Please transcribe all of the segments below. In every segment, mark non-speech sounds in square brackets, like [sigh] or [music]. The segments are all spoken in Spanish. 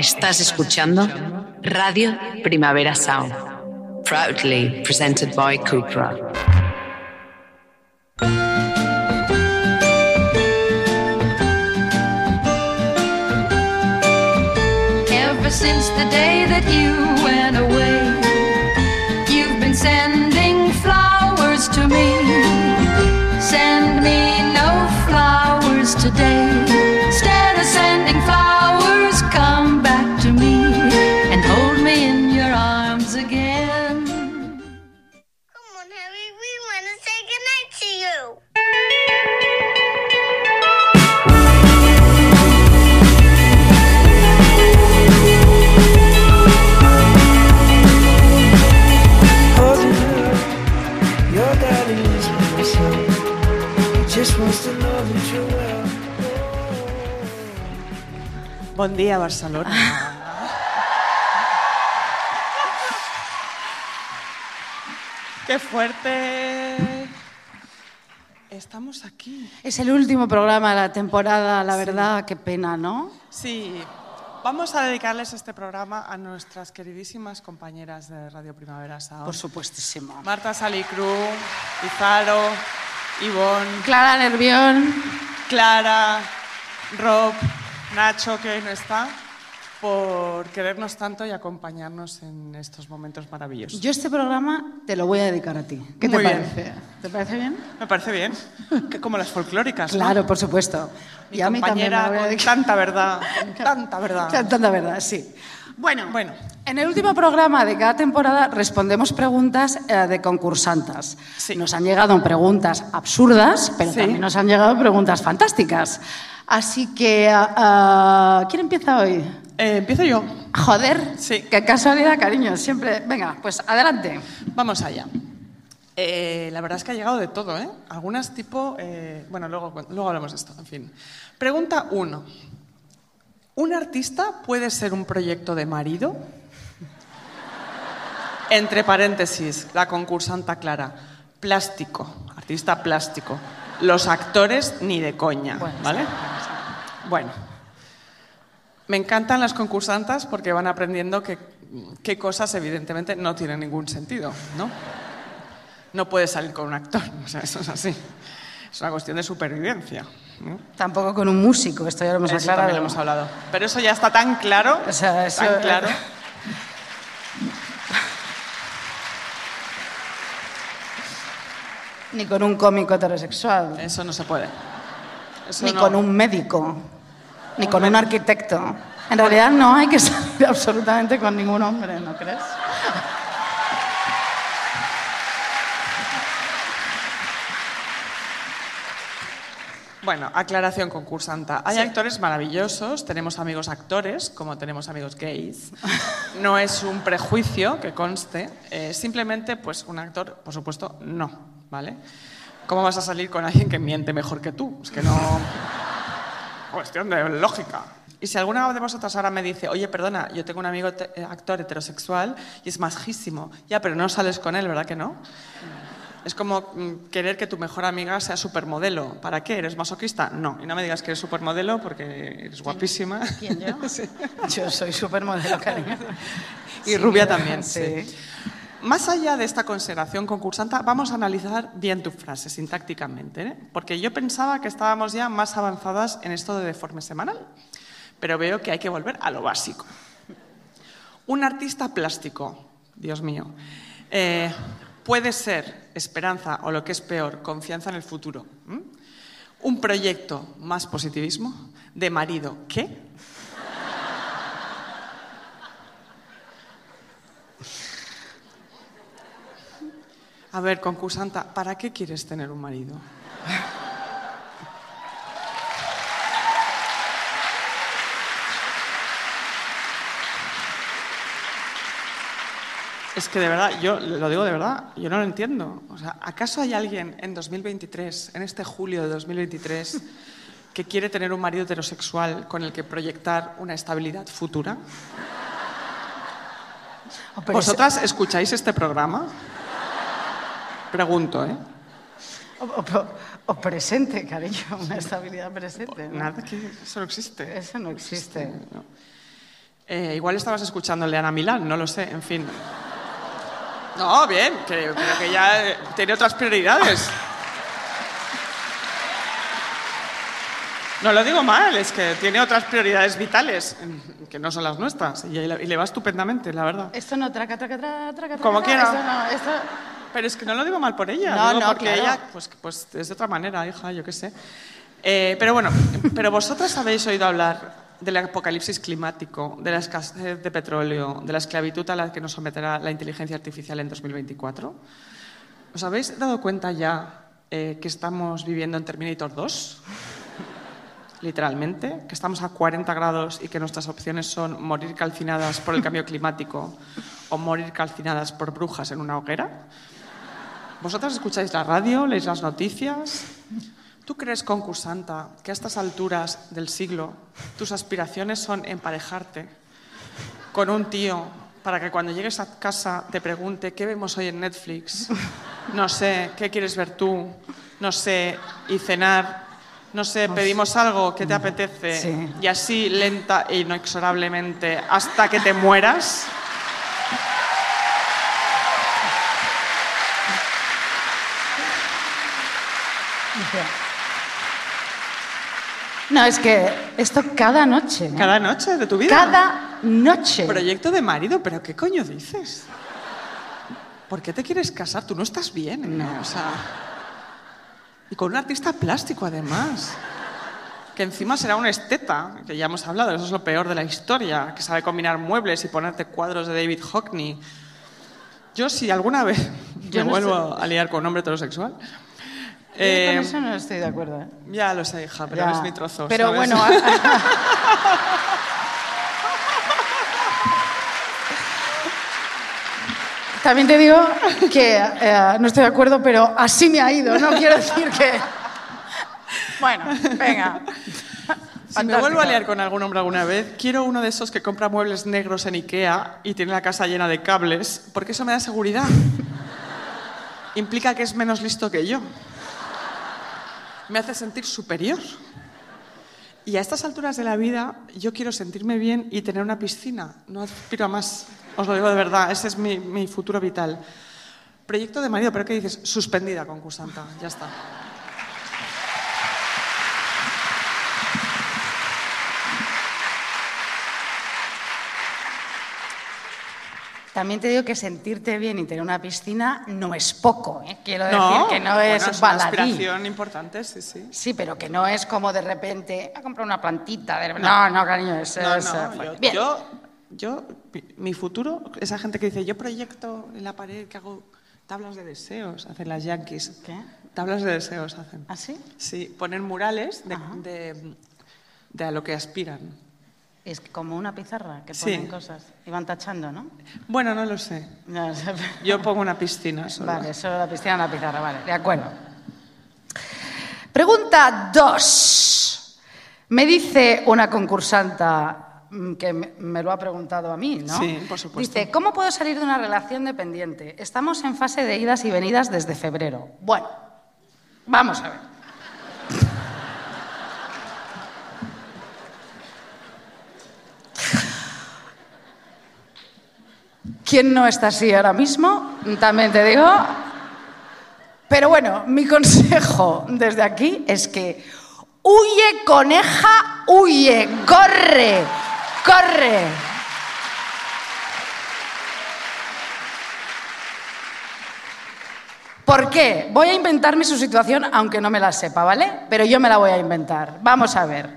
Estás escuchando Radio Primavera Sound, proudly presented by Cupra. Ever since the day that you went away, you've been sending flowers to me. Send me no flowers today. Bon dia, Barcelona. ¡Qué fuerte! Estamos aquí. Es el último programa de la temporada, la verdad, qué pena, ¿no? Sí, vamos a dedicarles este programa a nuestras queridísimas compañeras de Radio Primavera Sound. Por supuestísimo. Marta Salicru, Izaro, Ivonne, Clara Nervión, Clara, Rob, Nacho, que hoy no está, por querernos tanto y acompañarnos en estos momentos maravillosos. yo este programa te lo voy a dedicar a ti. ¿Qué Muy te bien. parece? ¿Te parece bien? Me parece bien. Que [laughs] como las folclóricas. ¿no? Claro, por supuesto. Mi y a mí también me compañera la voy a [laughs] con tanta verdad, con tanta verdad. Tanta verdad, sí. Bueno, Bueno. en el último programa de cada temporada respondemos preguntas eh, de concursantas. Sí. Nos han llegado preguntas absurdas, pero Sí. también nos han llegado preguntas fantásticas. Así que, ah, ah, ¿quién empieza hoy? Eh, empiezo yo. Joder, Sí. qué casualidad, cariño. Siempre. Venga, pues adelante. Vamos allá. Eh, la verdad es que ha llegado de todo, ¿eh? Algunas tipo... eh, bueno, luego, luego hablamos de esto, en fin. Pregunta uno. ¿Un artista puede ser un proyecto de marido? Entre paréntesis, la concursanta Clara. Plástico, artista plástico. Los actores ni de coña, ¿vale? Bueno. Me encantan las concursantas porque van aprendiendo que, qué cosas evidentemente no tienen ningún sentido, ¿no? No puedes salir con un actor, o sea, eso es así. Es una cuestión de supervivencia. ¿no? Tampoco con un músico, esto ya lo hemos Eso aclarado. también lo hemos hablado. Pero eso ya está tan claro, O sea, eso- tan claro. Ni con un cómico heterosexual, Eso no se puede. Eso ni no- con un médico, ni con un arquitecto. En realidad no hay que salir [laughs] absolutamente con ningún hombre, ¿no crees? Bueno, aclaración concursanta. Hay actores maravillosos, tenemos amigos actores, como tenemos amigos gays. No es un prejuicio que conste, eh, simplemente, pues, un actor, por supuesto, no, ¿vale? ¿Cómo vas a salir con alguien que miente mejor que tú? Es que no... [laughs] Cuestión de lógica. Y si alguna de vosotras ahora me dice, oye, perdona, yo tengo un amigo te- eh, actor heterosexual y es majísimo, ya, pero no sales con él, ¿verdad que no? Es como mm, querer que tu mejor amiga sea supermodelo. ¿Para qué? ¿Eres masoquista? No. Y no me digas que eres supermodelo porque eres guapísima. ¿Quién yo? [laughs] Sí. Yo soy supermodelo, cariño. Y rubia también, sí. sí. Más allá de esta consideración concursanta, vamos a analizar bien tu frase sintácticamente, ¿eh? porque yo pensaba que estábamos ya más avanzadas en esto de deforme semanal, pero veo que hay que volver a lo básico. Un artista plástico, Dios mío, eh, puede ser esperanza o lo que es peor, confianza en el futuro. Un proyecto más positivismo de marido, ¿qué? A ver, concursanta, ¿para qué quieres tener un marido? Es que de verdad, yo lo digo de verdad, yo no lo entiendo. O sea, ¿acaso hay alguien en 2023, en este julio de 2023, que quiere tener un marido heterosexual con el que proyectar una estabilidad futura? Oh, ¿Vosotras escucháis este programa? Pregunto, ¿eh? O, o- o presente, cariño, [laughs] una estabilidad presente. ¿no? Nada, que eso no existe. Eso no existe. No. Eh, igual estabas escuchándole a Ana Milán, no lo sé, en fin. No, bien, que, pero que ya eh, tiene otras prioridades. No lo digo mal, es que tiene otras prioridades vitales, mm, que no son las nuestras, y, le va estupendamente, la verdad. Esto no, traca, traca, traca, traca. Como quiera. Esto no, esto... Pero es que no lo digo mal por ella, No, digo no, porque claro. ella, pues, pues es de otra manera, hija, yo qué sé. Eh, pero bueno, pero vosotras habéis oído hablar del apocalipsis climático, de la escasez de petróleo, de la esclavitud a la que nos someterá la inteligencia artificial en 2024. ¿Os habéis dado cuenta ya eh, que estamos viviendo en Terminator 2? Literalmente, que estamos a 40 grados y que nuestras opciones son morir calcinadas por el cambio climático o morir calcinadas por brujas en una hoguera. ¿Vosotras escucháis la radio, leéis las noticias? ¿Tú crees, concursanta, que a estas alturas del siglo tus aspiraciones son emparejarte con un tío para que cuando llegues a casa te pregunte qué vemos hoy en Netflix? No sé, ¿qué quieres ver tú? No sé, y cenar. No sé, pedimos algo que te apetece Sí. y así lenta e inexorablemente hasta que te mueras. No, es que esto cada noche. ¿eh? Cada noche de tu vida. Cada noche. Proyecto de marido, pero ¿qué coño dices? ¿Por qué te quieres casar? Tú no estás bien, ¿eh? O sea, y con un artista plástico, además. Que encima será un esteta, que ya hemos hablado, eso es lo peor de la historia, que sabe combinar muebles y ponerte cuadros de David Hockney. Yo, si alguna vez Yo me no vuelvo a liar con un hombre heterosexual. Yo eh, con eso no estoy de acuerdo. ¿eh? ya lo sé, hija, pero Ya. es mi trozo. Pero ¿sabes? bueno. [laughs] También te digo que eh, no estoy de acuerdo, pero así me ha ido. No quiero decir que. Bueno, venga. Si me vuelvo a liar con algún hombre alguna vez, quiero uno de esos que compra muebles negros en Ikea y tiene la casa llena de cables, porque eso me da seguridad. Implica que es menos listo que yo. Me hace sentir superior. Y a estas alturas de la vida, yo quiero sentirme bien y tener una piscina. No aspiro a más. Os lo digo de verdad, ese es mi, futuro vital. Proyecto de marido, pero ¿qué dices? Suspendida, concursanta. Ya está. También te digo que sentirte bien y tener una piscina no es poco. ¿eh? Quiero No, decir que no bueno, es es una baladí. aspiración importante, sí, sí. Sí, pero que no es como de repente a comprar una plantita. de- No, no, cariño, es, No, es, no, yo, bien. yo, yo- mi, mi futuro, esa gente que dice, yo proyecto en la pared que hago tablas de deseos, hacen las yankees. ¿Qué? Tablas de deseos hacen. ¿Ah, sí? Sí, ponen murales de, de, de a lo que aspiran. Es como una pizarra que Sí. ponen cosas y van tachando, ¿no? Bueno, no lo sé. No. [laughs] Yo pongo una piscina solo. Vale, solo la piscina en la pizarra, vale, de acuerdo. Pregunta 2. Me dice una concursanta mm, que me lo ha preguntado a mí, ¿no? Sí, por supuesto. Dice, ¿cómo puedo salir de una relación dependiente? Estamos en fase de idas y venidas desde febrero. Bueno, vamos a ver. ¿Quién no está así ahora mismo? También te digo. Pero bueno, mi consejo desde aquí es que huye, coneja, huye, corre, corre. ¿Por qué? Voy a inventarme su situación aunque no me la sepa, ¿vale? Pero yo me la voy a inventar. Vamos a ver.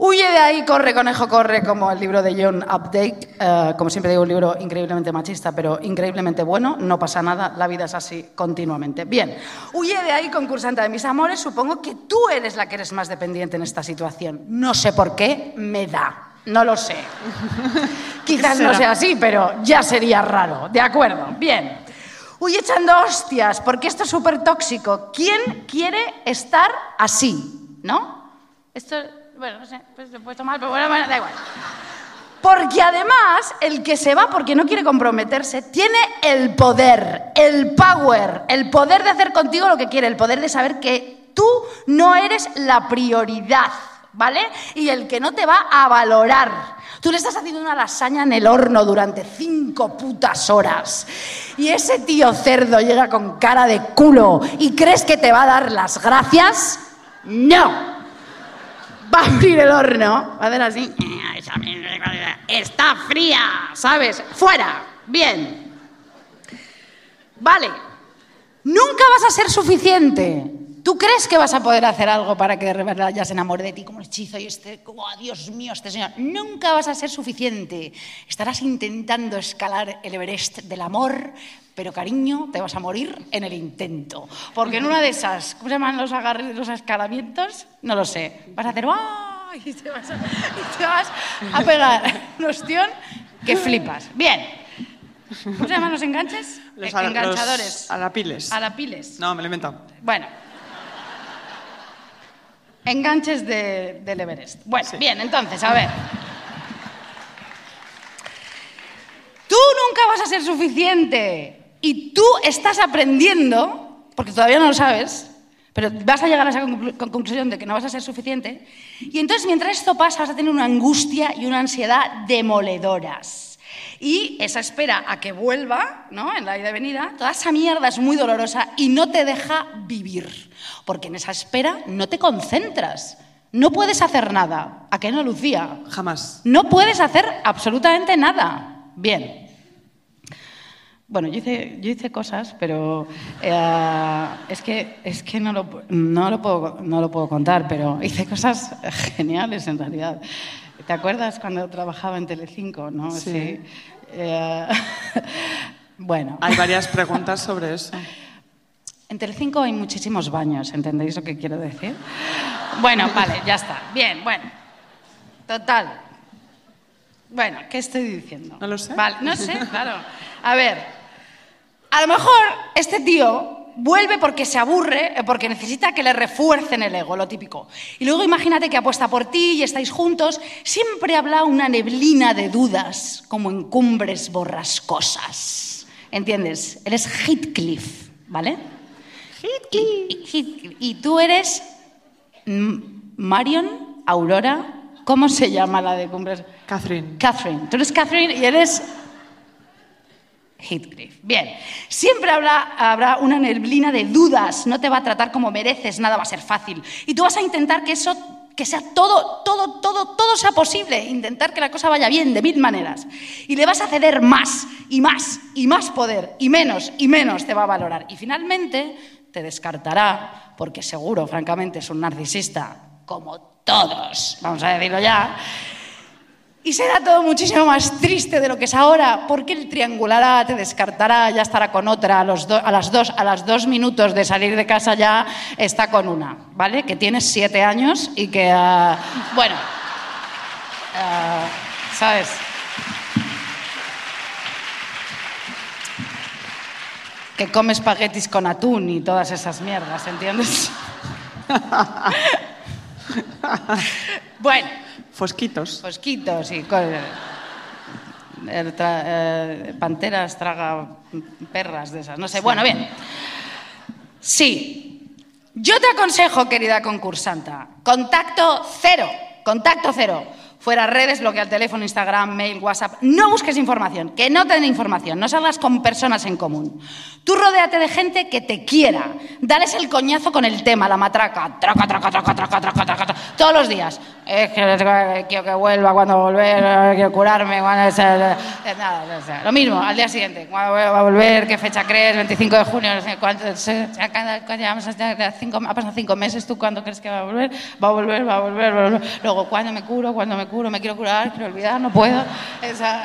Huye de ahí, corre, conejo, corre, como el libro de John Updike. Eh, como siempre digo, un libro increíblemente machista, pero increíblemente bueno. No pasa nada, la vida es así continuamente. Bien, huye de ahí, concursante de mis amores. Supongo que tú eres la que eres más dependiente en esta situación. No sé por qué, me da. No lo sé. [laughs] Quizás no sea así, pero ya sería raro. De acuerdo, bien. Huye echando hostias, porque esto es súper tóxico. ¿Quién quiere estar así? ¿No? Esto, bueno, no sé, pues se puede tomar, pero bueno, bueno, da igual. Porque además, el que se va porque no quiere comprometerse, tiene el poder, el power, el poder de hacer contigo lo que quiere, el poder de saber que tú no eres la prioridad. ¿vale? Y el que no te va a valorar. Tú le estás haciendo una lasaña en el horno durante cinco putas horas. Y ese tío cerdo llega con cara de culo y crees que te va a dar las gracias. No. Va a abrir el horno, va a hacer así. Está fría, ¿sabes? Fuera. Bien. Vale. Nunca vas a ser suficiente. ¿Tú crees que vas a poder hacer algo para que de verdad ya se enamore de ti como un hechizo y esté como, oh, Dios mío, este señor? Nunca vas a ser suficiente. Estarás intentando escalar el Everest del amor, pero cariño, te vas a morir en el intento. Porque en una de esas, ¿cómo se llaman los agarres, los escalamientos? No lo sé. Vas a hacer, ¡ay! [laughs] Y te vas a, y te vas a pegar [laughs] un ostión que flipas. Bien. ¿Cómo se llaman los enganches? Los, Eh, ala- enganchadores. los alapiles. Alapiles. No, me lo he inventado. Bueno. Enganches de, del Everest. Bueno, bien, entonces, a ver. Tú nunca vas a ser suficiente y tú estás aprendiendo, porque todavía no lo sabes, pero vas a llegar a esa conclu- con- conclusión de que no vas a ser suficiente. Y entonces, mientras esto pasa, vas a tener una angustia y una ansiedad demoledoras. Y esa espera a que vuelva, ¿no? En la ida y venida, toda esa mierda es muy dolorosa y no te deja vivir. Porque en esa espera no te concentras. No puedes hacer nada. ¿A qué no, Lucía? Jamás. No puedes hacer absolutamente nada. Bien. Bueno, yo hice, yo hice cosas, pero eh, es que, es que no, lo, no, lo puedo, no lo puedo contar, pero hice cosas [laughs] geniales en realidad. ¿Te acuerdas cuando trabajaba en Telecinco? ¿no? Sí. Eh, [laughs] bueno, Hay varias preguntas sobre eso. en Telecinco hay muchísimos baños, ¿entendéis lo que quiero decir? Bueno, vale, ya está. Bien, bueno. Total. Bueno, ¿qué estoy diciendo? No lo sé. Vale, no sé, claro. A ver, a lo mejor este tío vuelve porque se aburre, eh, porque necesita que le refuercen el ego, lo típico. Y luego imagínate que apuesta por ti y estáis juntos. Siempre habrá una neblina de dudas, como en cumbres borrascosas. ¿Entiendes? Él es Heathcliff, ¿vale? Heathcliff. Y, y tú eres Marion, Aurora, ¿cómo se llama la de cumbres? Catherine. Catherine. Tú eres Catherine y eres Heathcliff. Bien. Siempre habrá, habrá una neblina de dudas. No te va a tratar como mereces, nada va a ser fácil. Y tú vas a intentar que eso, que sea todo, todo, todo, todo sea posible. Intentar que la cosa vaya bien de mil maneras. Y le vas a ceder más y más y más poder y menos y menos te va a valorar. Y finalmente te descartará porque seguro, francamente, es un narcisista como todos. Vamos a decirlo ya. Y será todo muchísimo más triste de lo que es ahora, porque él triangulará, te descartará, ya estará con otra, a, los do- a, las dos, a las dos minutos de salir de casa ya está con una, ¿vale? Que tiene siete años y que, ah, bueno, ah, ¿sabes? Que come espaguetis con atún y todas esas mierdas, ¿entiendes? [laughs] bueno. Fosquitos. Fosquitos y tra- eh, panteras traga perras de esas, no sé. Bueno, bien. Sí. Yo te aconsejo, querida concursanta, contacto cero, contacto cero. Fuera redes, bloquea el teléfono, Instagram, mail, WhatsApp. No busques información, que no te den información, no salgas con personas en común. Tú rodéate de gente que te quiera. Dales el coñazo con el tema, la matraca. Traca, traca, traca, traca, traca, traca, todos los días. Es que quiero que vuelva, cuando volver, quiero curarme, cuando el- eh, nada, lo mismo, al día siguiente. ¿Cuándo va a volver? ¿Qué fecha crees? 25 de junio, no sé cuánto. ha pasado cinco meses. ¿Tú cuándo crees que va a volver? Va a volver, va a volver, va a volver. Luego, ¿cuándo me curo? ¿Cuándo me curo? Me quiero curar, quiero olvidar, no puedo.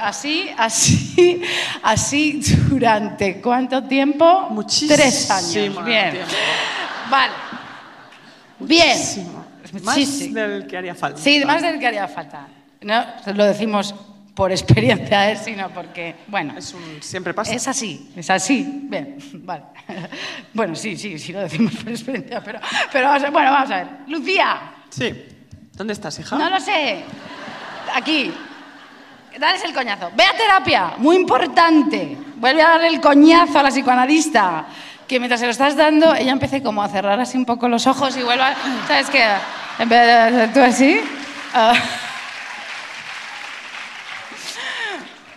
Así, así, [laughs] así durante cuánto tiempo? Muchísimo Tres años. Bien. tiempo. Vale. Bien. Muchísimo. Más del que haría falta. Sí, más del que haría falta. No lo decimos por experiencia, ¿eh? sino porque, bueno, Es un, siempre pasa. es así, es así. Bien, vale. Bueno, sí, sí, sí lo decimos por experiencia, pero, pero vamos a, bueno, vamos a ver. Lucía, Sí. ¿Dónde estás, hija? no lo sé. Aquí. Dales el coñazo. Ve a terapia, muy importante. Vuelve a darle el coñazo a la psicoanalista. Que mientras se lo estás dando, ella empiece como a cerrar así un poco los ojos y vuelva. ¿Sabes qué? En vez de tú así. ah,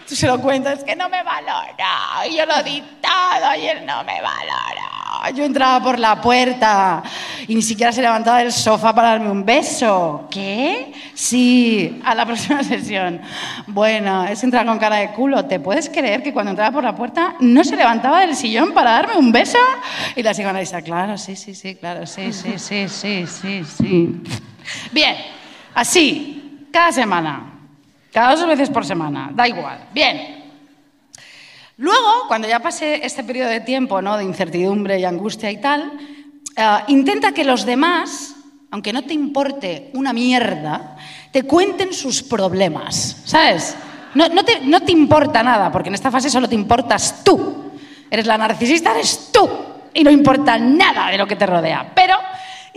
tú se lo cuentas, es que no me valora. Yo lo di todo y él no me valora. Yo entraba por la puerta y ni siquiera se levantaba del sofá para darme un beso. ¿Qué? Sí, a la [laughs] próxima sesión. Bueno, es entrar con cara de culo. ¿Te puedes creer que cuando entraba por la puerta no se levantaba del sillón para darme un beso? Y la psicoanalista, claro, sí, sí, sí, claro, sí, sí, sí, sí, sí, sí. Bien, así, cada semana. Cada dos veces por semana, da igual. Bien. Luego, cuando ya pase este periodo de tiempo ¿no? de incertidumbre y angustia y tal, eh, intenta que los demás, aunque no te importe una mierda, te cuenten sus problemas, ¿sabes? No, te, no te importa nada, porque en esta fase solo te importas tú. Eres la narcisista, eres tú. Y no importa nada de lo que te rodea. Pero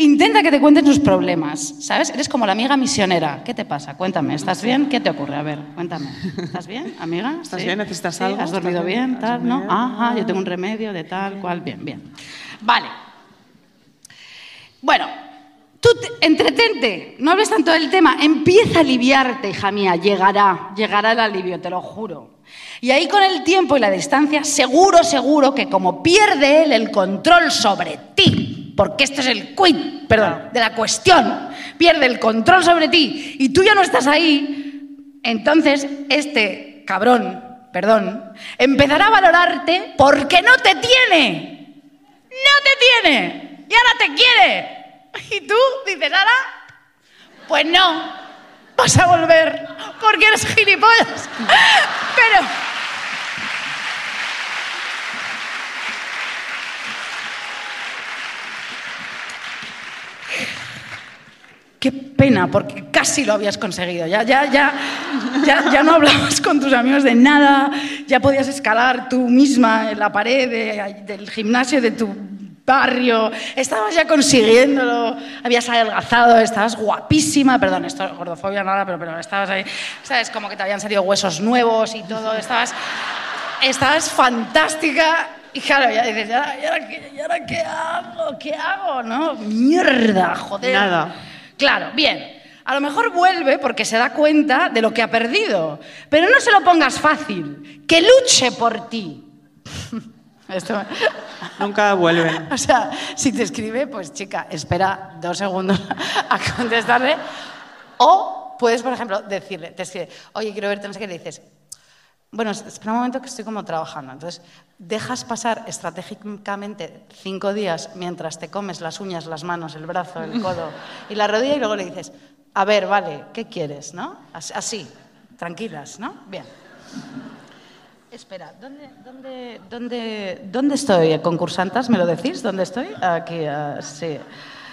intenta que te cuenten sus problemas, ¿sabes? Eres como la amiga misionera. ¿Qué te pasa? Cuéntame, ¿estás bien? ¿Qué te ocurre? A ver, cuéntame. ¿Estás bien, amiga? ¿Estás ¿Sí? bien? ¿Necesitas ¿Sí? algo? ¿Has dormido ¿Estás bien? ¿Tal? ¿No? Ajá, yo Ah, tengo un remedio de tal, cual. Bien, bien. Vale. Bueno, tú te- entretente, no hables tanto del tema, empieza a aliviarte, hija mía, llegará, llegará el alivio, te lo juro. Y ahí con el tiempo y la distancia, seguro, seguro que como pierde él el control sobre ti, porque esto es el quid, perdón, de la cuestión, pierde el control sobre ti y tú ya no estás ahí, entonces este cabrón, perdón, empezará a valorarte porque no te tiene. No te tiene y ahora te quiere. Y tú dices, ahora, pues no, vas a volver porque eres gilipollas. [laughs] Pero... Qué pena, porque casi lo habías conseguido. Ya, ya, ya, ya, ya no hablabas con tus amigos de nada, ya podías escalar tú misma en la pared de- del gimnasio de tu barrio, estabas ya consiguiéndolo, habías adelgazado, estabas guapísima, perdón, esto gordofobia nada, pero, pero estabas ahí, sabes, como que te habían salido huesos nuevos y todo, estabas, estabas fantástica. Y claro, ya dices, ¿y ahora, y ahora qué, y ahora qué hago? ¿Qué hago? ¿No? Mierda, joder. Nada. Claro, bien. A lo mejor vuelve porque se da cuenta de lo que ha perdido. Pero no se lo pongas fácil. Que luche por ti. [laughs] Esto- [laughs] Nunca vuelven. o sea, si te escribe, pues chica, espera dos segundos [laughs] a contestarle. O puedes, por ejemplo, decirle, te escribe, oye, quiero verte, no sé qué, le dices, bueno, es- espera un momento que estoy como trabajando. Entonces, dejas pasar estratégicamente cinco días mientras te comes las uñas, las manos, el brazo, el codo y la rodilla y luego le dices, a ver, vale, ¿qué quieres? ¿No? As- Así, tranquilas, ¿no? Bien. Espera, ¿dónde, dónde, dónde, dónde estoy, concursantas? ¿Me lo decís? ¿Dónde estoy? Aquí, ah, sí.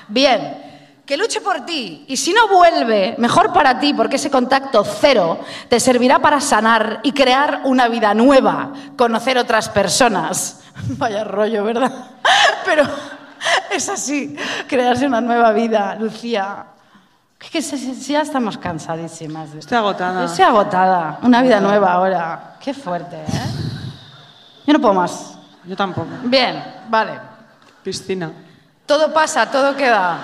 Bien, que luche por ti. Y si no vuelve, mejor para ti, porque ese contacto cero te servirá para sanar y crear una vida nueva, conocer otras personas. [laughs] Vaya rollo, ¿verdad? [laughs] Pero es así, crearse una nueva vida, Lucía. Que, que ya estamos cansadísimas. de- Estoy agotada. Estoy agotada. Una vida nueva ahora. Qué fuerte, ¿eh? Yo no puedo más. Yo tampoco. Bien, vale. Piscina. Todo pasa, todo queda.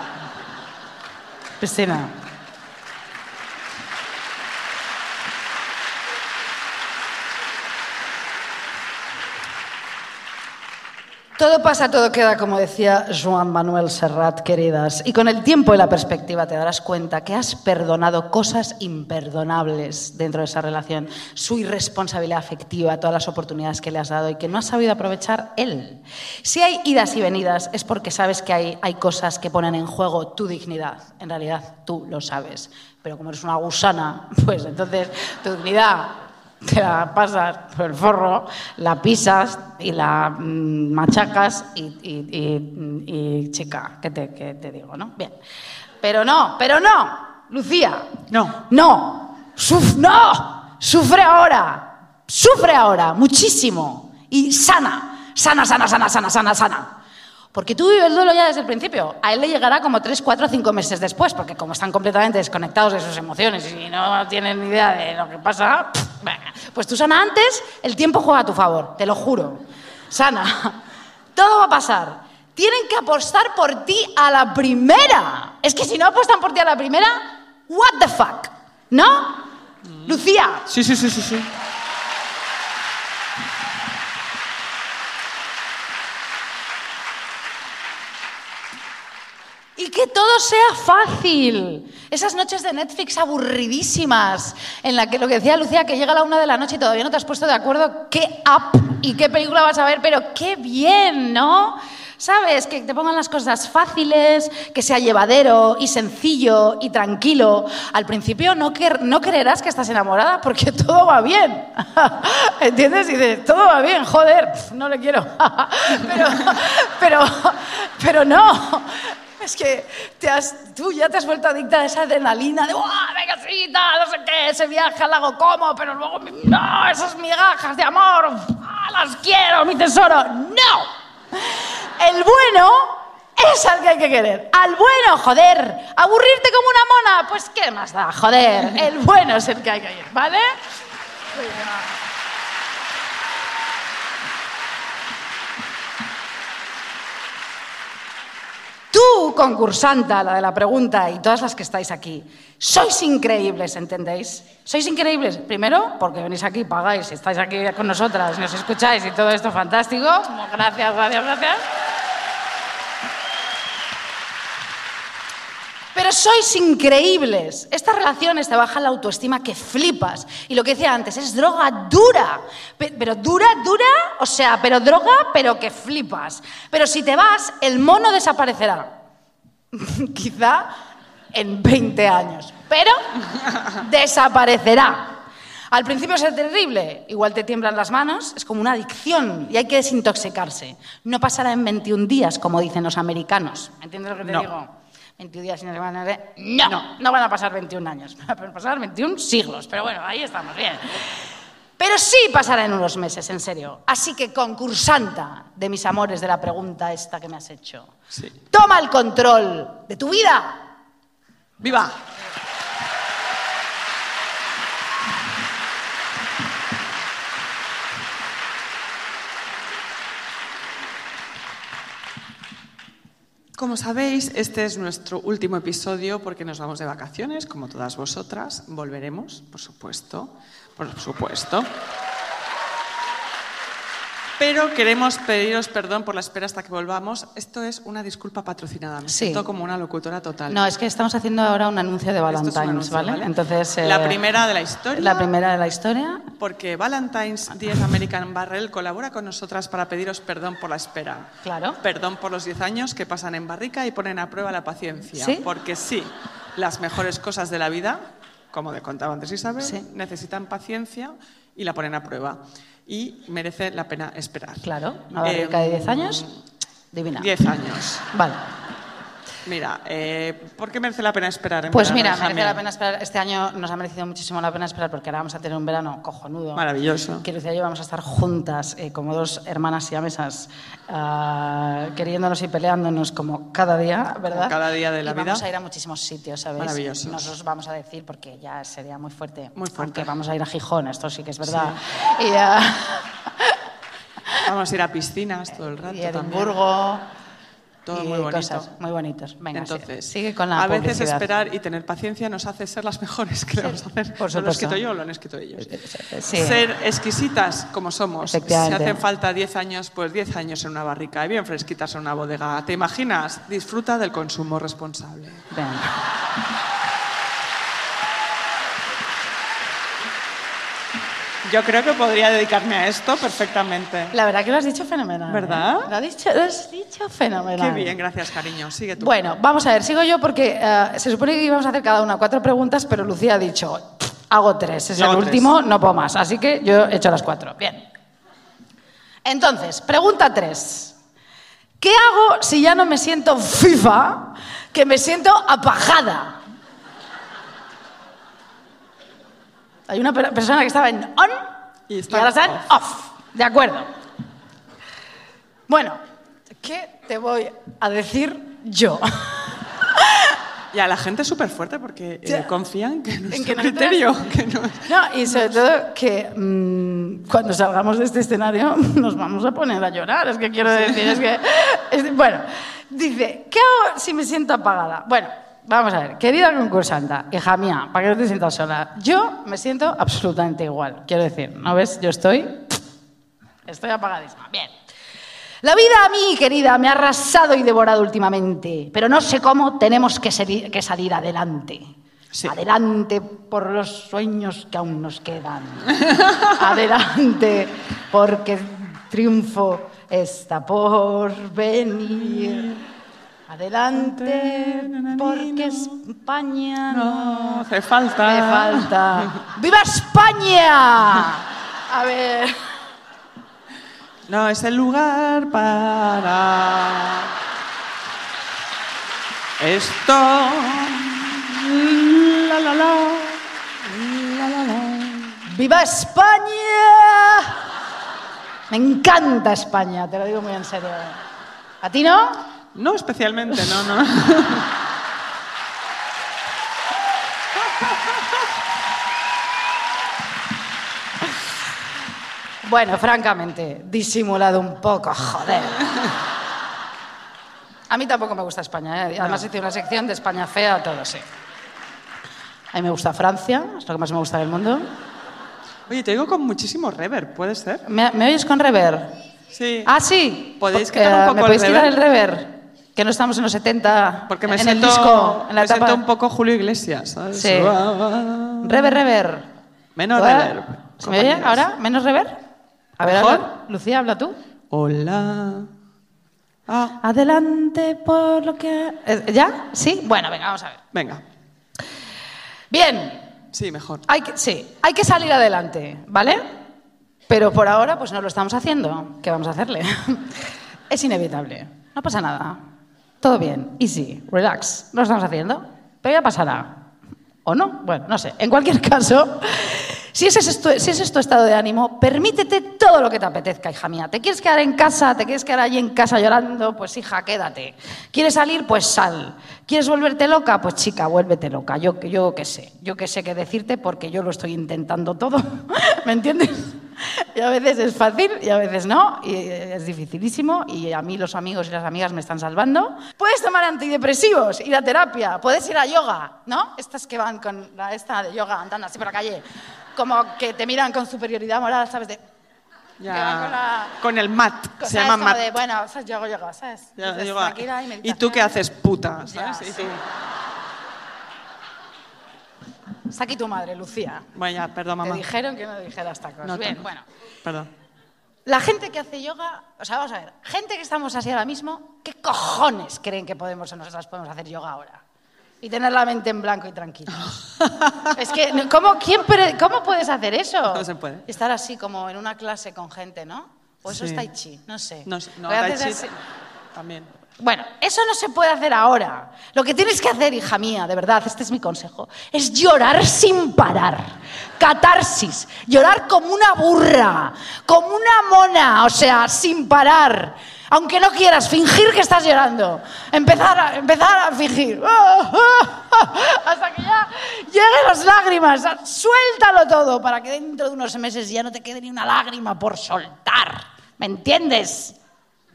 Priscila. Todo pasa, todo queda, como decía Joan Manuel Serrat, queridas. Y con el tiempo y la perspectiva te darás cuenta que has perdonado cosas imperdonables dentro de esa relación. Su irresponsabilidad afectiva, todas las oportunidades que le has dado y que no has sabido aprovechar él. Si hay idas y venidas es porque sabes que hay, hay cosas que ponen en juego tu dignidad. En realidad tú lo sabes. Pero como eres una gusana, pues entonces tu dignidad te la pasas por el forro, la pisas y la mm, machacas y, y- y- y, chica, ¿qué te, digo, no? Bien. Pero no, pero no, Lucía. No. No, suf- no, sufre ahora, sufre ahora, muchísimo. Y sana, sana, sana, sana, sana, sana, sana. Porque tú vives el duelo ya desde el principio. A él le llegará como 3, 4, 5 meses después, porque como están completamente desconectados de sus emociones y no tienen ni idea de lo que pasa, pff. Pues tú sana antes, el tiempo juega a tu favor, te lo juro. Sana. Todo va a pasar. tienen que apostar por ti a la primera. Es que si no apuestan por ti a la primera, what the fuck, ¿no? Lucía, Sí, sí, sí, sí, sí. Y que todo sea fácil. Esas noches de Netflix aburridísimas, en la que lo que decía Lucía, que llega la una de la noche y todavía no te has puesto de acuerdo qué app y qué película vas a ver, pero qué bien, ¿no? ¿Sabes? Que te pongan las cosas fáciles, que sea llevadero y sencillo y tranquilo. Al principio no, quer- no creerás que estás enamorada porque [laughs] todo va bien. [laughs] ¿Entiendes? Y dices, todo va bien, joder, no le quiero. [laughs] pero, pero, pero no. Es que te has- tú ya te has vuelto adicta a esa adrenalina de ¡Buah, venga, sí, no sé qué! Ese viaje al lago como, pero luego, ¡no! Esas migajas de amor, ¡ah, las quiero, mi tesoro. ¡No! El bueno es al que hay que querer. Al bueno, joder. Aburrirte como una mona, pues ¿qué más da? Joder. El bueno es el que hay que ir, ¿vale? Tú, concursanta, la de la pregunta, y todas las que estáis aquí, sois increíbles, ¿entendéis? Sois increíbles, primero, porque venís aquí, pagáis, estáis aquí con nosotras, nos escucháis y todo esto fantástico. Gracias, gracias, gracias. Pero sois increíbles. Estas relaciones te bajan la autoestima que flipas. Y lo que decía antes, es droga dura. Pe- Pero dura, dura, o sea, pero droga, pero que flipas. Pero si te vas, el mono desaparecerá. [laughs] Quizá en 20 años. Pero desaparecerá. Al principio es terrible, igual te tiemblan las manos, es como una adicción y hay que desintoxicarse. No pasará en 21 días, como dicen los americanos. ¿Entiendes lo que te No. digo? 21 días sin semana de- No, no, van a pasar 21 años, [laughs] van a pasar 21 siglos, pero bueno, ahí estamos, bien. Pero sí pasará en unos meses, en serio. Así que, concursanta de mis amores de la pregunta esta que me has hecho, Sí. toma el control de tu vida. ¡Viva! Como sabéis, este es nuestro último episodio porque nos vamos de vacaciones, como todas vosotras. Volveremos, por supuesto, por supuesto. Pero queremos pediros perdón por la espera hasta que volvamos. Esto es una disculpa patrocinada. Me Sí. siento como una locutora total. No, es que estamos haciendo ahora un anuncio de Valentine's, anuncio, ¿vale? Entonces, eh, la primera de la historia. La primera de la historia. Porque Valentine's 10 American Barrel colabora con nosotras para pediros perdón por la espera. Claro. Perdón por los 10 años que pasan en barrica y ponen a prueba la paciencia. ¿Sí? Porque sí, las mejores cosas de la vida, como le contaba antes Isabel, Sí. necesitan paciencia y la ponen a prueba. Y merece la pena esperar. Claro, una barrica de 10 años. Divina. 10 años. Vale. Mira, eh, ¿por qué merece la pena esperar? en Pues verano, mira, merece la pena esperar. Este año nos ha merecido muchísimo la pena esperar porque ahora vamos a tener un verano cojonudo. Maravilloso. Que Lucía y yo vamos a estar juntas, eh, como dos hermanas siamesas, ah, queriéndonos y peleándonos como cada día, ¿verdad? cada día de la y Vamos vida. a ir a muchísimos sitios, ¿sabéis? Maravillosos. No os los vamos a decir porque ya sería muy fuerte. Muy fuerte. Aunque vamos a ir a Gijón, esto sí que es verdad. Y, a, Vamos a ir a piscinas [laughs] todo el rato. y a también. Todo y muy bonito. cosas muy bonitos. Venga, Entonces, sigue con la a veces esperar y tener paciencia nos hace ser las mejores que le vamos a hacer. por no lo he escrito yo, lo han escrito ellos. Sí. Ser exquisitas como somos. Si hacen falta 10 años, pues 10 años en una barrica y bien fresquitas en una bodega. ¿Te imaginas? Disfruta del consumo responsable. Venga. Yo creo que podría dedicarme a esto perfectamente. La verdad que lo has dicho fenomenal. ¿eh? ¿Verdad? Lo, has dicho, lo has dicho fenomenal. Qué bien, gracias, cariño. Sigue tú. Bueno, vamos a ver, sigo yo porque eh, se supone que íbamos a hacer cada una cuatro preguntas, pero Lucía ha dicho, hago tres, es el tres. último, no puedo más. Así que yo he hecho las cuatro. Bien. Entonces, pregunta tres. ¿Qué hago si ya no me siento FIFA, que me siento apajada? Hay una per- persona que estaba en on Y ahora está en off. off. De acuerdo. Bueno, ¿qué te voy a decir yo? Y a la gente es súper fuerte porque eh, confían que nuestro que nosotras- criterio. que no- No, y sobre todo que mm, cuando salgamos de este escenario [laughs] nos vamos a poner a llorar. Es que quiero decir, es que. es- bueno, dice, ¿qué hago si me siento apagada? Bueno, vamos a ver, querida concursanta, hija mía, para que no te sientas sola. Yo me siento absolutamente igual. Quiero decir, ¿no ves? Yo estoy. Estoy apagadísima. Bien. La vida a mí, querida, me ha arrasado y devorado últimamente, pero no sé cómo tenemos que, seri- que salir adelante. Sí. Adelante por los sueños que aún nos quedan. [laughs] adelante porque triunfo está por venir. Adelante porque España No, hace falta. me falta. ¡Viva España! A ver. No es el lugar para esto. La, la, la. La, la, la. ¡Viva España! Me encanta España, te lo digo muy en serio. ¿A ti no? No especialmente, no, no. Bueno, francamente, disimulado un poco, joder. A mí tampoco me gusta España, ¿eh? Además hice una sección de España fea, todo, sí. A mí me gusta Francia, es lo que más me gusta del mundo. Oye, te digo con muchísimo reverb, ¿puede ser? ¿Me, me oyes con rever? Sí. Ah, sí. ¿Podéis Porque, quitar un eh, poco ¿Me el podéis quitar el rever? Que no estamos en los 70, Porque me en siento, el disco, en la me siento etapa... un poco Julio Iglesias, ¿sabes? Sí. Rever, rever. Menos reverb, ¿Se me oye ahora? ¿Menos rever? A ver, ¿Mejor? habla- Lucía, habla tú. Hola. Ah, Adelante por lo que... ¿Eh, ¿Ya? ¿Sí? Bueno, venga, vamos a ver. venga. Bien, Sí, mejor. hay que, sí, hay que salir adelante, ¿vale? Pero por ahora, pues no lo estamos haciendo. ¿Qué vamos a hacerle? [laughs] es inevitable. No pasa nada. Todo bien, easy, relax. Lo estamos haciendo, pero ya pasará. ¿O no? Bueno, no sé. En cualquier [laughs] caso, si ese, es tu, si es tu estado de ánimo, permítete todo lo que te apetezca, hija mía. ¿Te quieres quedar en casa? ¿Te quieres quedar allí en casa llorando? Pues hija, quédate. ¿Quieres salir? Pues sal. ¿Quieres volverte loca? Pues chica, vuélvete loca. Yo, yo qué sé. Yo qué sé qué decirte porque yo lo estoy intentando todo. [laughs] ¿Me entiendes? [laughs] Y a veces es fácil y a veces no, y es dificilísimo, y a mí los amigos y las amigas me están salvando. Puedes tomar antidepresivos, ir a terapia, puedes ir a yoga, ¿no? Estas que van con la esta de yoga andando así por la calle, como que te miran con superioridad moral, ¿sabes? De, Ya. Con la- Con el mat. ¿sabes? Se llama mat. de, bueno, ¿sabes? yo hago yoga, ¿sabes? Ya, Dices, tranquila y ¿Y tú qué haces, puta? Sí. tú- Está aquí tu madre, Lucía. Bueno, ya, perdón, Te mamá. dijeron que no dijeras tacos. No, Bien, bueno. Perdón. La gente que hace yoga, o sea, vamos a ver, gente que estamos así ahora mismo, ¿qué cojones creen que podemos o nosotras podemos hacer yoga ahora? Y tener la mente en blanco y tranquila. [laughs] es que, ¿cómo, quién ¿cómo puedes hacer eso? No se puede. Estar así como en una clase con gente, ¿no? O eso Sí. es tai chi, no sé. No, sé, no, Tai Chi así- también. Bueno, eso no se puede hacer ahora. Lo que tienes que hacer, hija mía, de verdad, este es mi consejo, es llorar sin parar. Catarsis. Llorar como una burra, como una mona, o sea, sin parar. Aunque no quieras, fingir que estás llorando. Empezar a, empezar a fingir. [laughs] Hasta que ya lleguen las lágrimas. Suéltalo todo para que dentro de unos meses ya no te quede ni una lágrima por soltar. ¿Me entiendes?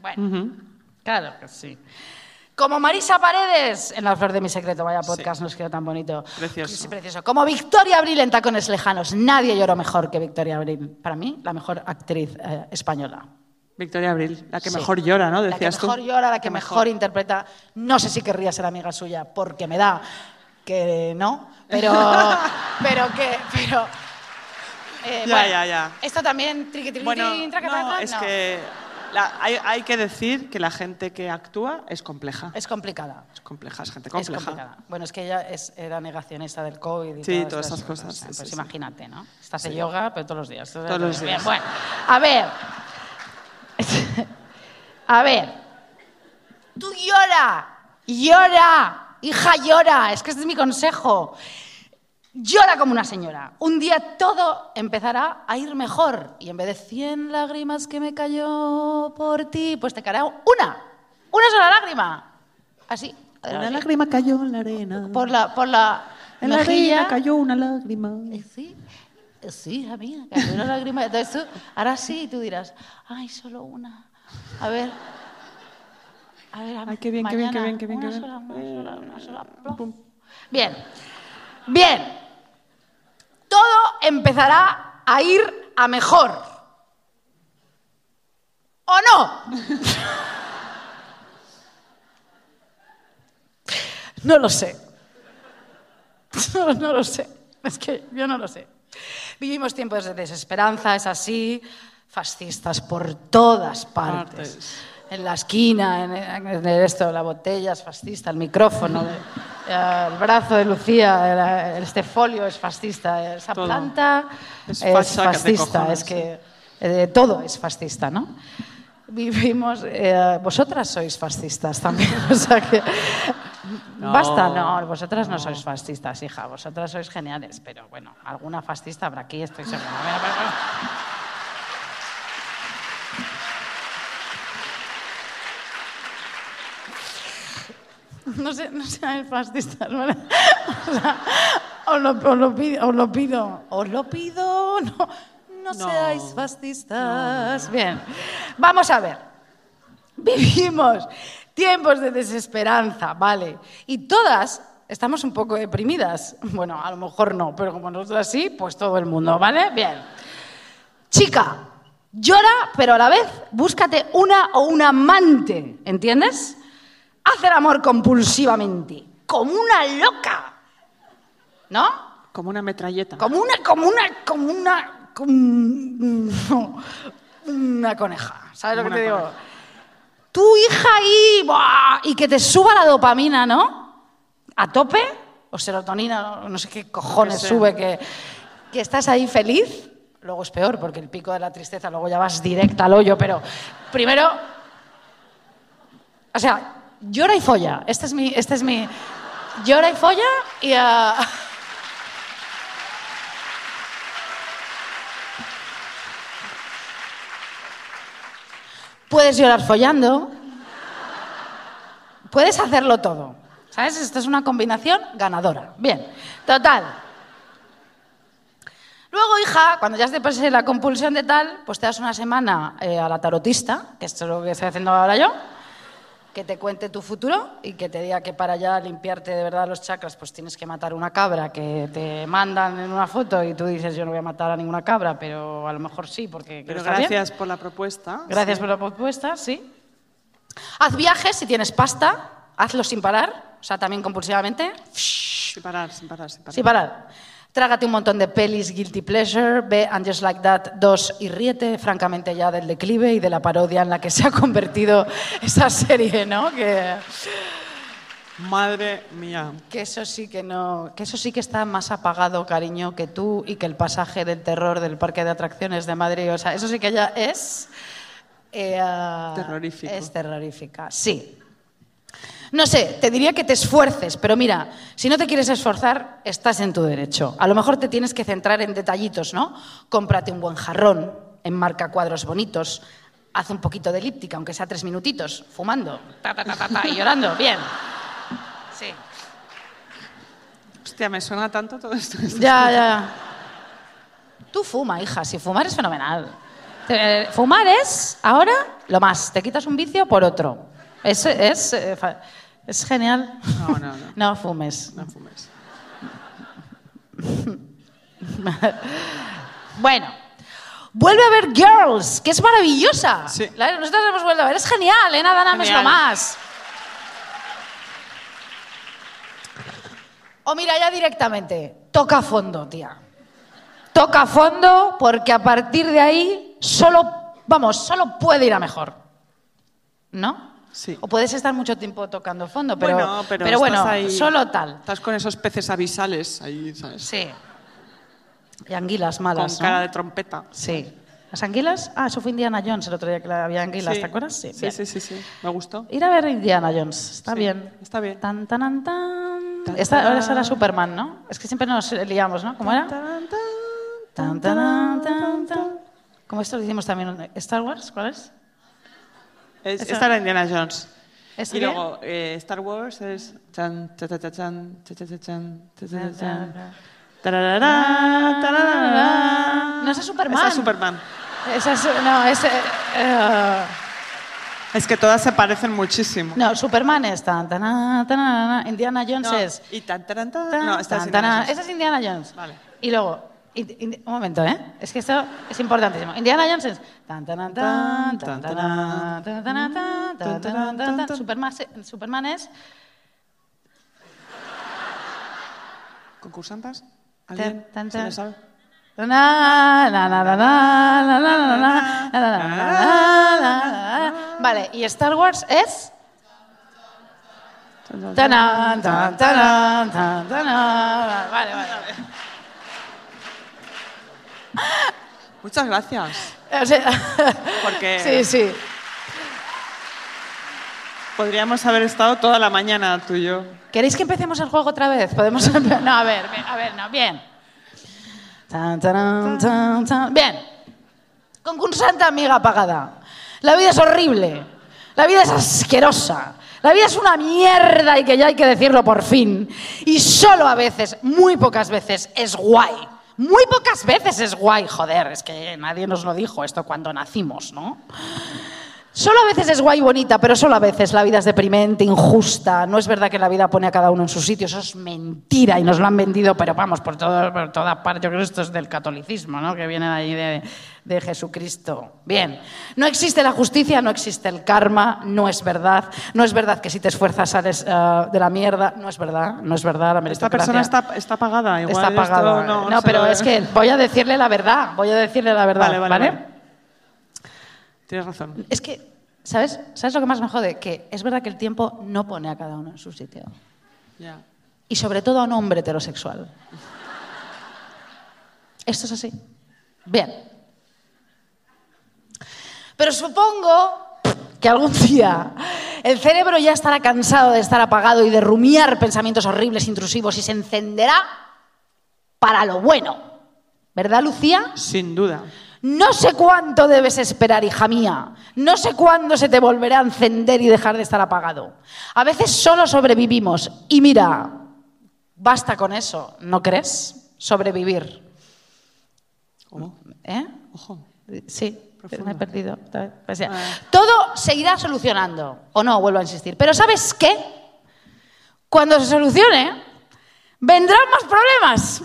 Bueno. Claro que sí. Como Marisa Paredes, en La Flor de mi Secreto, vaya podcast, nos quedó tan bonito. Precioso. Sí, precioso. Como Victoria Abril en Tacones Lejanos. Nadie lloró mejor que Victoria Abril. Para mí, la mejor actriz eh, española. Victoria Abril, la que Sí. mejor llora, ¿no? La que Decías mejor tú. llora, la que mejor interpreta. No sé si querría ser amiga suya, porque me da que no, pero, [laughs] pero que, pero... eh, Ya, bueno, ya, ya. Esto también, triqui, triqui, Bueno, traca, no, es no. que la- hay, hay que decir que la gente que actúa es compleja. Es complicada. Es compleja, es gente Es compleja. complicada. Bueno, es que ella es, era negacionista del COVID y Sí, todas, esas cosas, sí, pues sí, imagínate, ¿no? Esta hace yoga, pero todos los días. Todos los Bien, días. bueno, a ver. [laughs] a ver. Tú llora, llora, hija llora. Es que este es mi consejo. Llora como una señora. Un día todo empezará a ir mejor. Y en vez de 100 lágrimas que me cayó por ti, pues te caerá una. Una sola lágrima. Así, Una lágrima cayó en la arena. Por la, por la En la mejilla. arena cayó una lágrima. Eh, Sí, eh, sí, mía, cayó una lágrima. Entonces tú, ahora sí, tú dirás, ay, solo una. A ver. A ver, a Ay, qué bien, qué bien, qué bien, qué bien, Una qué bien. sola, una sola, una sola. Bien, bien. Todo empezará a ir a mejor. ¿O no? No lo sé. No, no lo sé. Es que yo no lo sé. Vivimos tiempos de desesperanza, es así. Fascistas por todas partes. Partes. En la esquina, en, en esto, la botella es fascista, el micrófono, el brazo de Lucía, el, este folio es fascista, esa Todo. planta Es fascista, es que eh, todo es fascista, ¿no? Vivimos, eh, vosotras sois fascistas también, [laughs] o sea que No. basta, no, vosotras no. sois fascistas, hija, vosotras sois geniales, pero bueno, alguna fascista habrá aquí, estoy segura. Bueno, pero- pero- [laughs] No sé, no seáis fascistas, ¿vale? [laughs] O sea, os lo, os lo pido, os lo pido, os lo pido, [laughs] no, no, seáis fascistas. Bien, vamos a ver. Vivimos tiempos de desesperanza, ¿vale? Y todas estamos un poco deprimidas. Bueno, a lo mejor no, pero como nosotras sí, pues todo el mundo, ¿vale? Bien. Chica, llora, pero a la vez búscate una o un amante, ¿entiendes? Haz el amor compulsivamente, como una loca, ¿no? Como una metralleta. Como una, como una, como una, como una coneja, ¿sabes lo que te digo? Tu hija ahí, ¡buah! y que te suba la dopamina, ¿no? A tope, o serotonina, no, sé qué cojones Que sube, que, que estás ahí feliz. Luego es peor, porque el pico de la tristeza, luego ya vas directa al hoyo, pero primero, o sea, llora y folla. Este es mi, este es mi, llora y folla y ah, Puedes llorar follando. Puedes hacerlo todo. ¿Sabes? Esto es una combinación ganadora. Bien. Total. Luego, hija, cuando ya te pase la compulsión de tal, pues te das una semana eh, a la tarotista, que esto es lo que estoy haciendo ahora yo, que te cuente tu futuro y que te diga que para ya limpiarte de verdad los chakras, pues tienes que matar una cabra que te mandan en una foto y tú dices, yo no voy a matar a ninguna cabra, pero a lo mejor sí, porque quiero Pero estar bien". gracias por la propuesta. Gracias Sí. por la propuesta, sí. Haz viajes si tienes pasta, hazlo sin parar, o sea, también compulsivamente, Sin parar, sin parar, sin parar. sin parar. Trágate un montón de pelis Guilty Pleasure, ve And Just Like That 2 y ríete, francamente, ya del declive y de la parodia en la que se ha [laughs] convertido esa serie, ¿no? Que, Madre mía. que eso sí que no, que eso sí que está más apagado, cariño, que tú y que el pasaje del terror del parque de atracciones de Madrid, o sea, eso sí que ya es eh, Terrorífico. Es terrorífica, sí. No sé, te diría que te esfuerces, pero mira, si no te quieres esforzar, estás en tu derecho. A lo mejor te tienes que centrar en detallitos, ¿no? Cómprate un buen jarrón, enmarca cuadros bonitos, haz un poquito de elíptica, aunque sea tres minutitos, fumando, ta, ta, ta, ta, ta, y llorando, bien. Sí. Hostia, me suena tanto todo esto. Ya, ya. Tú fuma, hija, si fumar es fenomenal. Te- Fumar es, ahora, lo más. Te quitas un vicio por otro. Es, es, eh, es genial. No, no, no. [laughs] No fumes. No fumes. [laughs] Bueno, vuelve a ver Girls, que es maravillosa. Sí. Nosotros la hemos vuelto a ver. Es genial, ¿eh? Nada, nada, es lo Genial. más. O mira, ya directamente, toca fondo, tía. Toca fondo porque a partir de ahí solo, vamos, solo puede ir a mejor. ¿No? Sí. O puedes estar mucho tiempo tocando fondo, pero, bueno, pero, pero bueno, estás ahí- solo tal. Estás con esos peces abisales ahí, ¿sabes? Sí. Y anguilas Con malas, ¿no? cara de trompeta. Sí. ¿Las anguilas? Ah, eso fue Indiana Jones el otro día que había anguilas, Sí. ¿te acuerdas? Sí, Sí, sí, sí, sí. Me gustó. Ir a ver Indiana Jones, está Sí, bien. está bien. Tan, tan, tan, tan. Tan, Esta, ahora será Superman, ¿no? Es que siempre nos liamos, ¿no? ¿Cómo era? Tan, tan, Tan, tan, tan, tan. Como esto lo hicimos también en Star Wars, ¿cuál es? Es- Esa- Esta era Indiana Jones. ¿Eso Y qué? luego eh, Star Wars es chan, cha, cha, cha, chan, cha, cha, cha, chan, cha, cha, cha, chan. Tararara, tararara. No, ese es Superman. Esa es Superman. Esa es, no, ese, eh, Es que todas se parecen muchísimo. no, Superman es tan, tan, tan, tan, Indiana Jones No, es... Y tan, taran, tan. tan, No, esta es tan, Indiana tan, Jones. Esa es Indiana Jones. Vale. Y luego, un momento, ¿eh? Es que esto es importantísimo. Indiana Jones es... Superman, es... ¿Concursantas? ¿Alguien se sabe? Vale, y Star Wars es... Vale, Vale, vale. [laughs] Muchas gracias. O sea, Porque- [laughs] Sí, sí. Podríamos haber estado toda la mañana tú y yo. ¿Queréis que empecemos el juego otra vez? Podemos [laughs] No, a ver, a ver, no, bien. Tan, taran, tan, tan. Bien. Concursante amiga apagada. La vida es horrible. La vida es asquerosa. La vida es una mierda y que ya hay que decirlo por fin. Y solo a veces, muy pocas veces, es guay. Muy pocas veces es guay, joder. Es que nadie nos lo dijo esto cuando nacimos, ¿no? Solo a veces es guay y bonita, pero solo a veces la vida es deprimente, injusta. No es verdad que la vida pone a cada uno en su sitio, eso es mentira y nos lo han vendido, pero vamos, por, todo, por toda parte. Yo creo que esto es del catolicismo, ¿no? que viene de ahí de, de Jesucristo. Bien, no existe la justicia, no existe el karma, no es verdad. No es verdad que si te esfuerzas sales eh, de la mierda, no es verdad, no es verdad. La Esta persona está, está pagada. Igual Está esto pagada. no, No, pero es que [laughs] voy a decirle la verdad, voy a decirle la verdad, Vale, ¿vale? vale, vale. Tienes razón. Es que, ¿sabes? ¿Sabes lo que más me jode? Que es verdad que el tiempo no pone a cada uno en su sitio. Ya. Y sobre todo a un hombre heterosexual. Esto es así. Bien. Pero supongo que algún día el cerebro ya estará cansado de estar apagado y de rumiar pensamientos horribles, intrusivos y se encenderá para lo bueno. ¿Verdad, Lucía? Sin duda. No sé cuánto debes esperar, hija mía. No sé cuándo se te volverá a encender y dejar de estar apagado. A veces solo sobrevivimos. Y mira, basta con eso, ¿no crees? Sobrevivir. ¿Cómo? ¿Eh? Ojo. Sí, Profundo. me he perdido. Pues. Todo se irá solucionando. O no, vuelvo a insistir. Pero ¿sabes qué? Cuando se solucione, vendrán más problemas.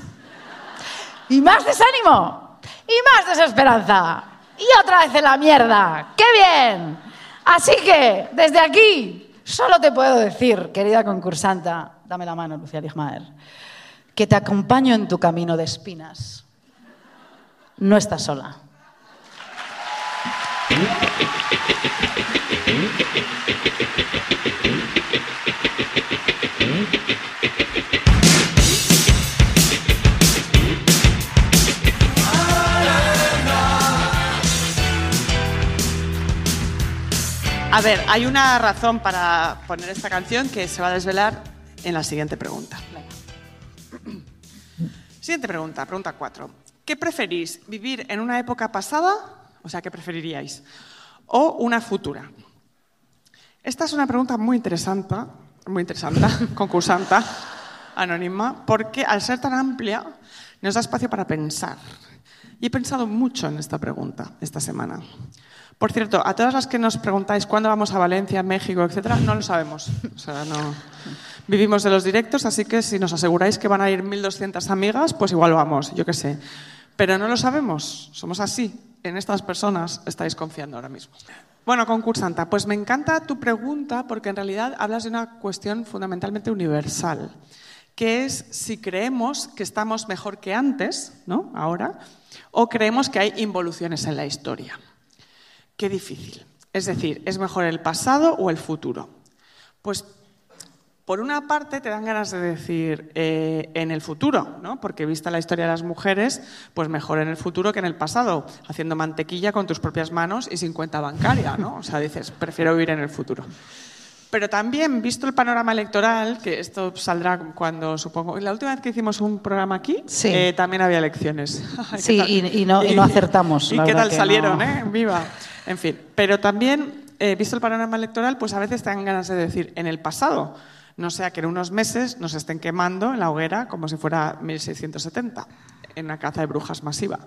Y más desánimo. Y más desesperanza. Y otra vez en la mierda. ¡Qué bien! Así que, desde aquí, solo te puedo decir, querida concursanta, dame la mano, Lucía Ligmaer, que te acompaño en tu camino de espinas. No estás sola. [laughs] A ver, hay una razón para poner esta canción que se va a desvelar en la siguiente pregunta. Siguiente pregunta, pregunta 4. ¿Qué preferís, vivir en una época pasada, o sea, qué preferiríais, o una futura? Esta es una pregunta muy interesante, muy interesante, [laughs] concursanta, anónima, porque al ser tan amplia nos da espacio para pensar. Y he pensado mucho en esta pregunta esta semana. Por cierto, a todas las que nos preguntáis cuándo vamos a Valencia, México, etcétera, no lo sabemos. O sea, no vivimos de los directos, así que si nos aseguráis que van a ir 1.200 amigas, pues igual vamos, yo qué sé. Pero no lo sabemos, somos así. En estas personas estáis confiando ahora mismo. Bueno, concursanta, pues me encanta tu pregunta porque en realidad hablas de una cuestión fundamentalmente universal, que es si creemos que estamos mejor que antes, ¿no? Ahora, o creemos que hay involuciones en la historia. Qué difícil. Es decir, ¿es mejor el pasado o el futuro? Pues por una parte te dan ganas de decir eh, en el futuro, ¿no? Porque vista la historia de las mujeres, pues mejor en el futuro que en el pasado, haciendo mantequilla con tus propias manos y sin cuenta bancaria, ¿no? O sea, dices, prefiero vivir en el futuro. Pero también, visto el panorama electoral, que esto saldrá cuando supongo. La última vez que hicimos un programa aquí, Sí. eh, también había elecciones. [laughs] ¿Qué Sí, y- y no- y no [laughs] acertamos, ¿Y qué tal salieron, no. eh? Viva. En fin. Pero también eh, visto el panorama electoral, pues a veces te dan ganas de decir en el pasado, no sea que en unos meses nos estén quemando en la hoguera como si fuera 1670, en una caza de brujas masiva,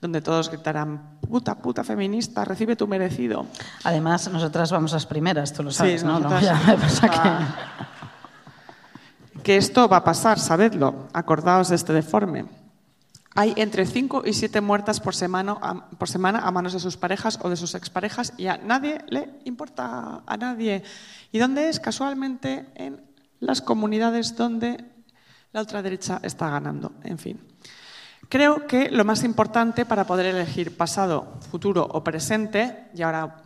donde todos gritarán, puta, puta feminista, recibe tu merecido. Además, nosotras vamos las primeras, tú lo sabes, Sí, ¿no? [laughs] ya me pasa que-. [laughs] Que esto va a pasar, sabedlo, acordaos de este deforme. Hay entre 5 y 7 muertas por semana, a, por semana a manos de sus parejas o de sus exparejas y a nadie le importa, a nadie. ¿Y dónde es? Casualmente en las comunidades donde la ultraderecha está ganando. En fin. Creo que lo más importante para poder elegir pasado, futuro o presente, y ahora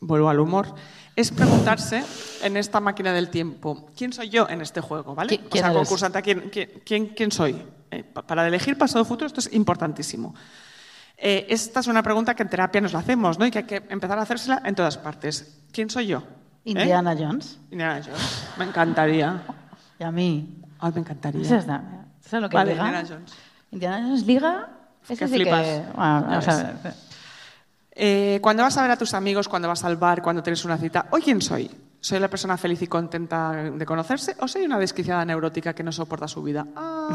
vuelvo al humor, es preguntarse en esta máquina del tiempo, ¿quién soy yo en este juego? ¿vale? ¿Qui- O sea, concursante, ¿quién, quién, quién- soy? Eh, pa- para elegir pasado, futuro, esto es importantísimo. Eh, esta es una pregunta que en terapia nos la hacemos, ¿no? Y que hay que empezar a hacérsela en todas partes. ¿Quién soy yo? ¿Eh? Indiana Jones. Indiana Jones. Me encantaría. Y a mí. Ay, me encantaría. ¿Eso es, ¿eso es lo que Vale? Indiana Jones. Indiana Jones liga. Ese Que sí flipas. que. Bueno, Ya vamos a ves. ver. Eh, cuando vas a ver a tus amigos, cuando vas al bar, cuando tienes una cita, ¿hoy quién soy? ¿Soy la persona feliz y contenta de conocerse o soy una desquiciada neurótica que no soporta su vida? Ah.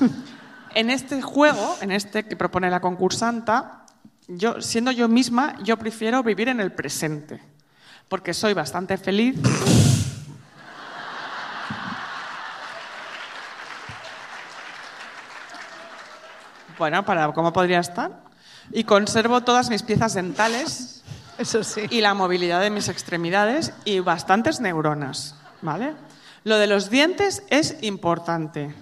[laughs] en este juego, en este que propone la concursanta, yo, siendo yo misma, yo prefiero vivir en el presente, porque soy bastante feliz. Bueno, para cómo podría estar. Y conservo todas mis piezas dentales Eso sí. y la movilidad de mis extremidades y bastantes neuronas, ¿vale? Lo de los dientes es importante.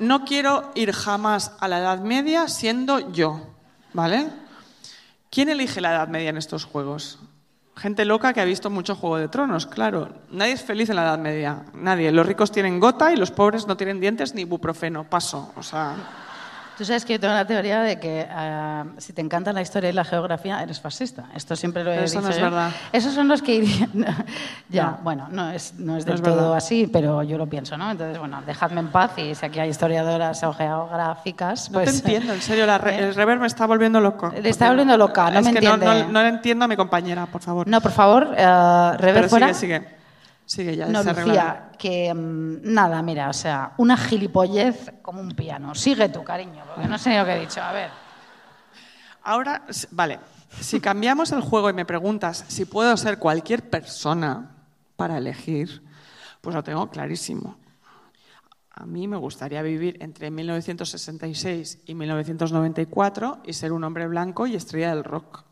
No quiero ir jamás a la Edad Media siendo yo, ¿vale? ¿Quién elige la Edad Media en estos juegos? Gente loca que ha visto mucho Juego de Tronos, claro. Nadie es feliz en la Edad Media, nadie. Los ricos tienen gota y los pobres no tienen dientes ni ibuprofeno. Paso, o sea... Tú sabes que yo tengo la teoría de que ah, si te encanta la historia y la geografía, eres fascista. Esto siempre lo he Pero eso dicho no es yo. verdad. Esos son los que irían... [laughs] ya, No. bueno, no es, no es No del es todo verdad. así, pero yo lo pienso, ¿no? Entonces, bueno, dejadme en paz y si aquí hay historiadoras o geográficas, No pues... te entiendo, en serio, la re- [laughs] el rever me está volviendo loco. Le está volviendo loca, no es me que no, entiende. no, no le entiendo a mi compañera, por favor. No, por favor, eh, rever Pero fuera. sigue, sigue. Sigue ya. No. Lucía, que mm, nada, mira, o sea, una gilipollez como un piano. Sigue tú, cariño, porque no sé lo que he dicho. A ver. Ahora, vale, si cambiamos el juego y me preguntas si puedo ser cualquier persona para elegir, pues lo tengo clarísimo. A mí me gustaría vivir entre 1966 y 1994 y ser un hombre blanco y estrella del rock.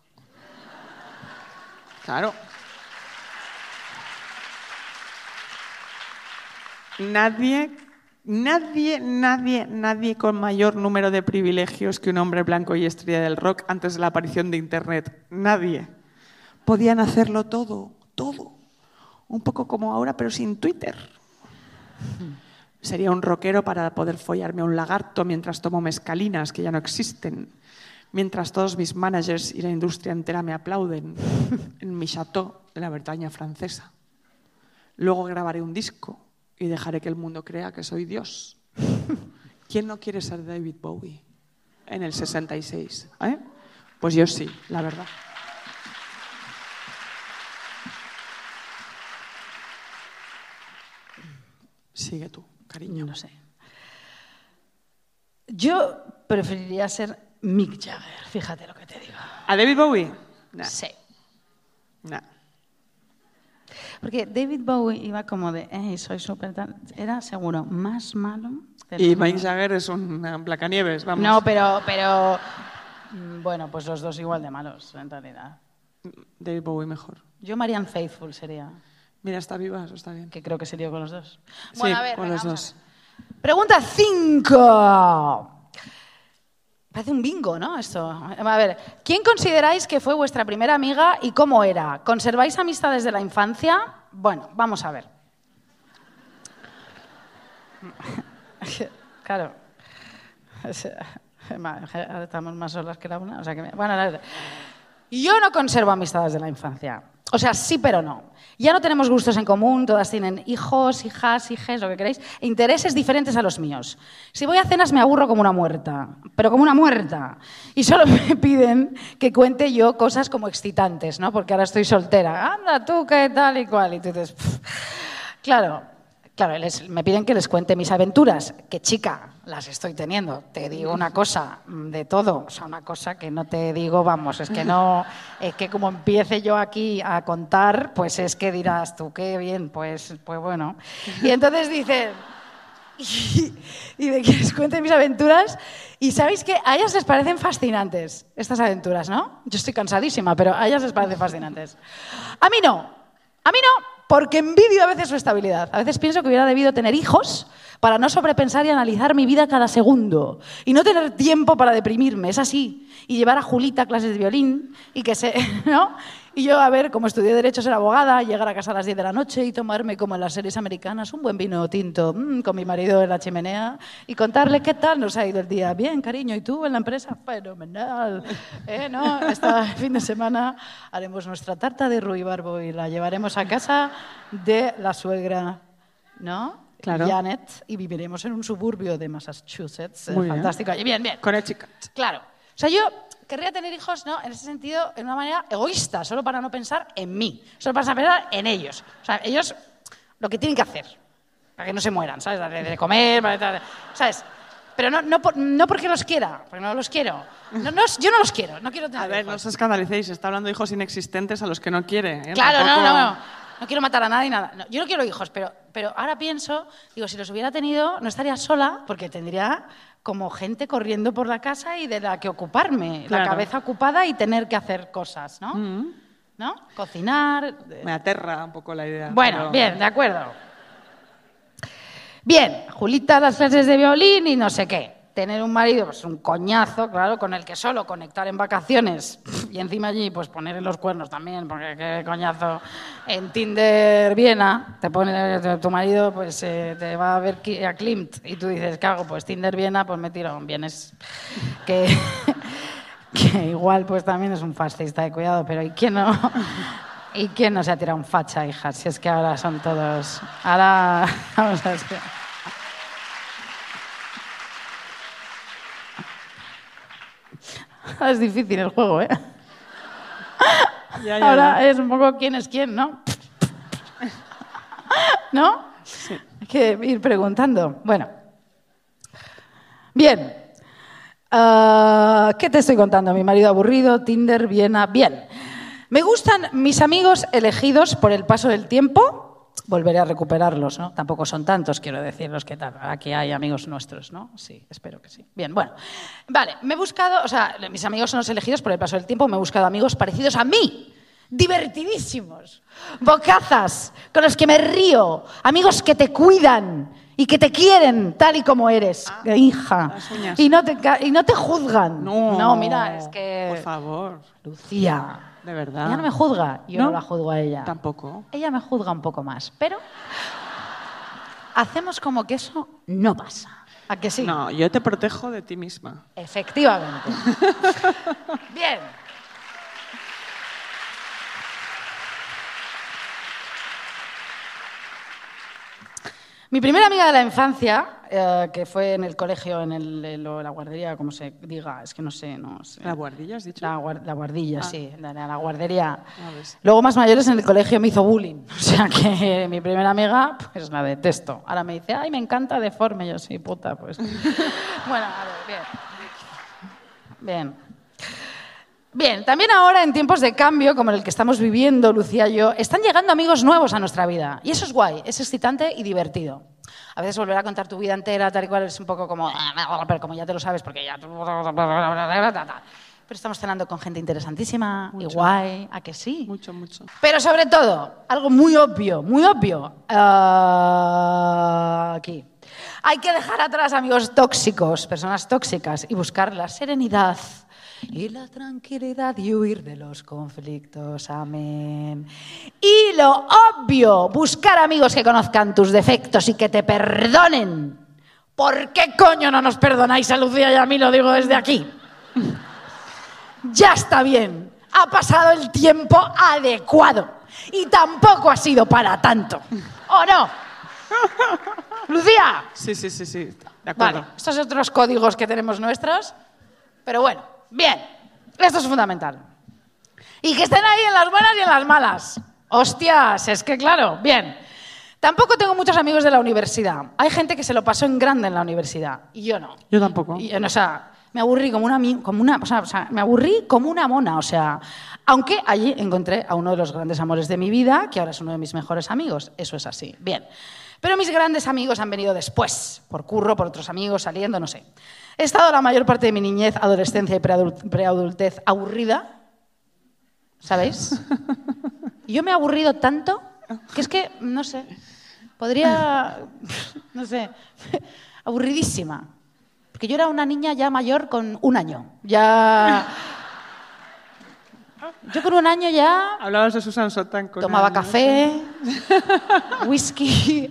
Claro. Nadie, nadie, nadie, nadie con mayor número de privilegios que un hombre blanco y estrella del rock antes de la aparición de Internet. Nadie. Podían hacerlo todo, todo. Un poco como ahora, pero sin Twitter. Sería un rockero para poder follarme a un lagarto mientras tomo mezcalinas que ya no existen. Mientras todos mis managers y la industria entera me aplauden en mi chateau de la Bretaña francesa. Luego grabaré un disco y dejaré que el mundo crea que soy Dios. [laughs] ¿Quién no quiere ser David Bowie en el 66? eh? Pues yo sí, la verdad. Sigue tú, cariño. No sé. Yo preferiría ser Mick Jagger, fíjate lo que te digo. ¿A David Bowie? Nah, Sí. nah. Porque David Bowie iba como de, hey, soy súper tal. Era seguro más malo. Y. Mike Jagger es un Blancanieves, vamos. No, pero, pero. mm, Bueno, pues los dos igual de malos, en realidad. David Bowie mejor. Yo Marianne Faithful sería, Mira, está viva, eso está bien. que creo que sería con los dos. Sí, Bueno, a ver, con venga, los dos. Pregunta 5. Parece un bingo, ¿no? Esto. A ver, ¿quién consideráis que fue vuestra primera amiga y cómo era? ¿Conserváis amistades de la infancia? Bueno, vamos a ver. [laughs] Claro. [laughs] Estamos más solas que la una. O sea que bueno, yo no conservo amistades de la infancia. O sea, sí, pero no. Ya no tenemos gustos en común, todas tienen hijos, hijas, hijes, lo que queréis, e intereses diferentes a los míos. Si voy a cenas me aburro como una muerta, pero como una muerta. Y solo [laughs] me piden que cuente yo cosas como excitantes, ¿no? Porque ahora estoy soltera. Anda, tú, qué tal y cual. Y tú dices, "Pff". claro, claro, les- me piden que les cuente mis aventuras. Que chica, las estoy teniendo. Te digo una cosa, mm, de todo. O sea, una cosa que no te digo, vamos, es que no, [laughs] es que como empiece yo aquí a contar, pues es que dirás tú, qué bien, pues, pues bueno. Y entonces dicen, [laughs] y, y de que les cuente mis aventuras. Y sabéis que a ellas les parecen fascinantes estas aventuras, ¿no? Yo estoy cansadísima, pero a ellas les parecen fascinantes. A mí no. A mí no, porque envidio a veces su estabilidad. A veces pienso que hubiera debido tener hijos para no sobrepensar y analizar mi vida cada segundo. Y no tener tiempo para deprimirme, es así. Y llevar a Julita a clases de violín y que se. [laughs] ¿no? Y yo, a ver, como estudié Derecho, ser abogada, llegar a casa a las 10 de la noche y tomarme, como en las series americanas, un buen vino tinto mm, con mi marido en la chimenea y contarle qué tal nos ha ido el día. Bien, cariño, ¿y tú en la empresa? Fenomenal. ¿Eh, no? Este [laughs] fin de semana haremos nuestra tarta de ruibarbo y la llevaremos a casa de la suegra, ¿no? Claro. Janet, y viviremos en un suburbio de Massachusetts. eh, Muy bien. fantástico. Y Bien, bien. Connecticut. Claro. O sea, yo querría tener hijos, ¿no? En ese sentido, en una manera egoísta, solo para no pensar en mí, solo para pensar en ellos. O sea, ellos lo que tienen que hacer, para que no se mueran, ¿sabes? De, de comer, para- ¿sabes? Pero no, no, no porque los quiera, porque no los quiero. No, no, yo no los quiero, no quiero tener A ver, no hijos. os escandalicéis, está hablando de hijos inexistentes a los que no quiere. ¿eh? Claro, no, Tampoco- no, no. No quiero matar a nadie, nada. No, yo no quiero hijos, pero, pero ahora pienso, digo, si los hubiera tenido, no estaría sola, porque tendría como gente corriendo por la casa y de la que ocuparme, la cabeza ocupada y tener que hacer cosas, ¿no? ¿No? Cocinar. eh, Me aterra un poco la idea. Bueno, pero- bien, de acuerdo. Bien, Julita las clases de violín y no sé qué. Tener un marido, pues un coñazo, claro, con el que solo conectar en vacaciones [laughs] y encima allí, pues ponerle los cuernos también, porque qué coñazo. En Tinder Viena, te pone tu marido, pues eh, te va a ver a Klimt y tú dices, ¿qué hago? Pues Tinder Viena, pues me tiro en bienes. [laughs] Que, [laughs] que igual, pues también es un fascista de cuidado, pero ¿y quién no? ¿Y quién no se ha tirado un facha, hija? Si es que ahora son todos. Ahora. Vamos a ver. [laughs] Es difícil el juego, ¿eh? Ya, ya, Ahora ya. es un poco quién es quién, ¿no? [laughs] ¿No? Hay que ir preguntando. Bueno. Bien. Ah, ¿Qué te estoy contando? Mi marido aburrido, Tinder, Viena. Bien. Me gustan mis amigos elegidos por el paso del tiempo. Volveré a recuperarlos, ¿no? Tampoco son tantos, quiero decir, los que tal. Aquí hay amigos nuestros, ¿no? Sí, espero que sí. Bien, bueno. Vale, me he buscado, o sea, mis amigos son los elegidos por el paso del tiempo. Me he buscado amigos parecidos a mí. Divertidísimos. Bocazas, con los que me río. Amigos que te cuidan y que te quieren tal y como eres, hija. las uñas. Y no, te, y no te juzgan. No, no, mira, es que... Por favor, Lucía. De verdad. Ella no me juzga, yo no, ¿No? la juzgo a ella. Tampoco. Ella me juzga un poco más, pero hacemos como que eso no pasa. ¿A que sí? No, yo te protejo de ti misma. Efectivamente. [laughs] Bien. Mi primera amiga de la infancia, eh, que fue en el colegio, en el- en la guardería, como se diga, es que no sé, no sé. ¿La guardilla has dicho? La, la guardilla, sí, la, la- la guardería. Ah, ves. Luego, más mayores, en el colegio me hizo bullying. [laughs] O sea que mi primera amiga, pues la detesto. Ahora me dice, ay, me encanta deforme. Yo, sí, puta, pues. [laughs] bueno, a ver, bien. Bien. Bien, también ahora en tiempos de cambio, como el que estamos viviendo, Lucía y yo, están llegando amigos nuevos a nuestra vida. Y eso es guay, es excitante y divertido. A veces volver a contar tu vida entera, tal y cual, es un poco como, "Ah, pero como ya te lo sabes, porque ya... Pero estamos cenando con gente interesantísima y guay, ¿a que sí? Mucho, mucho. Pero sobre todo, algo muy obvio, muy obvio, ah, aquí. Hay que dejar atrás amigos tóxicos, personas tóxicas, y buscar la serenidad y la tranquilidad y huir de los conflictos. Amén. Y lo obvio, buscar amigos que conozcan tus defectos y que te perdonen. ¿Por qué coño no nos perdonáis a Lucía y a mí? Lo digo desde aquí. Ya está bien. Ha pasado el tiempo adecuado. Y tampoco ha sido para tanto. ¿O no? [laughs] Lucía. Sí, sí, sí, sí. De acuerdo. Vale, estos otros códigos que tenemos nuestros. Pero bueno, bien. Esto es fundamental. Y que estén ahí en las buenas y en las malas. Hostias, es que claro, bien. Tampoco tengo muchos amigos de la universidad. Hay gente que se lo pasó en grande en la universidad y yo no. Yo tampoco. Y, o sea, me aburrí como una, como una o sea, me aburrí como una mona, o sea, aunque allí encontré a uno de los grandes amores de mi vida, que ahora es uno de mis mejores amigos, eso es así. Bien. Pero mis grandes amigos han venido después, por curro, por otros amigos, saliendo, no sé. He estado la mayor parte de mi niñez, adolescencia y preadul- preadultez aburrida, ¿sabéis? Y yo me he aburrido tanto que es que, no sé, podría, no sé, aburridísima. Porque yo era una niña ya mayor con un año. Ya. Yo con un año ya Hablabas de Susan Sontag con tomaba café, whisky,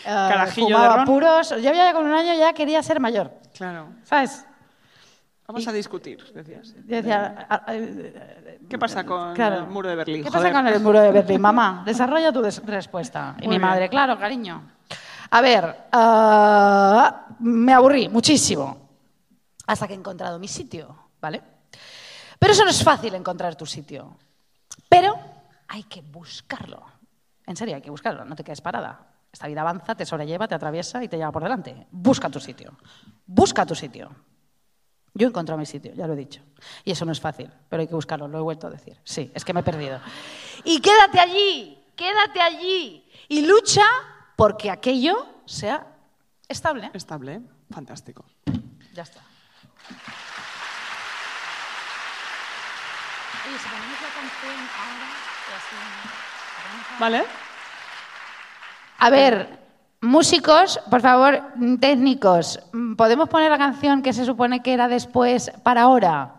eh, Carajillo de fumaba ron. puros. Yo ya con un año ya quería ser mayor. Claro. ¿Sabes? Vamos a discutir, decías. Decía, "Ah, ah, eh, ¿Qué pasa con Claro. el muro de Berlín? ¿Qué pasa con el muro de Berlín, mamá? [laughs] Desarrolla tu des- respuesta. Y mi bien. madre, claro, cariño. A ver, ah, me aburrí muchísimo hasta que he encontrado mi sitio, ¿vale? Pero eso no es fácil encontrar tu sitio. Pero hay que buscarlo. En serio, hay que buscarlo, no te quedes parada. Esta vida avanza, te sobrelleva, te atraviesa y te lleva por delante. Busca tu sitio. Busca tu sitio. Yo he encontrado mi sitio, ya lo he dicho. Y eso no es fácil, pero hay que buscarlo, lo he vuelto a decir. Sí, es que me he perdido. Y quédate allí, quédate allí. Y lucha porque aquello sea estable. Estable, fantástico. Ya está. Oye, si ponemos la canción ahora, y así, ponemos la- ¿Vale? A ver, músicos, por favor, técnicos, ¿podemos poner la canción que se supone que era después para ahora?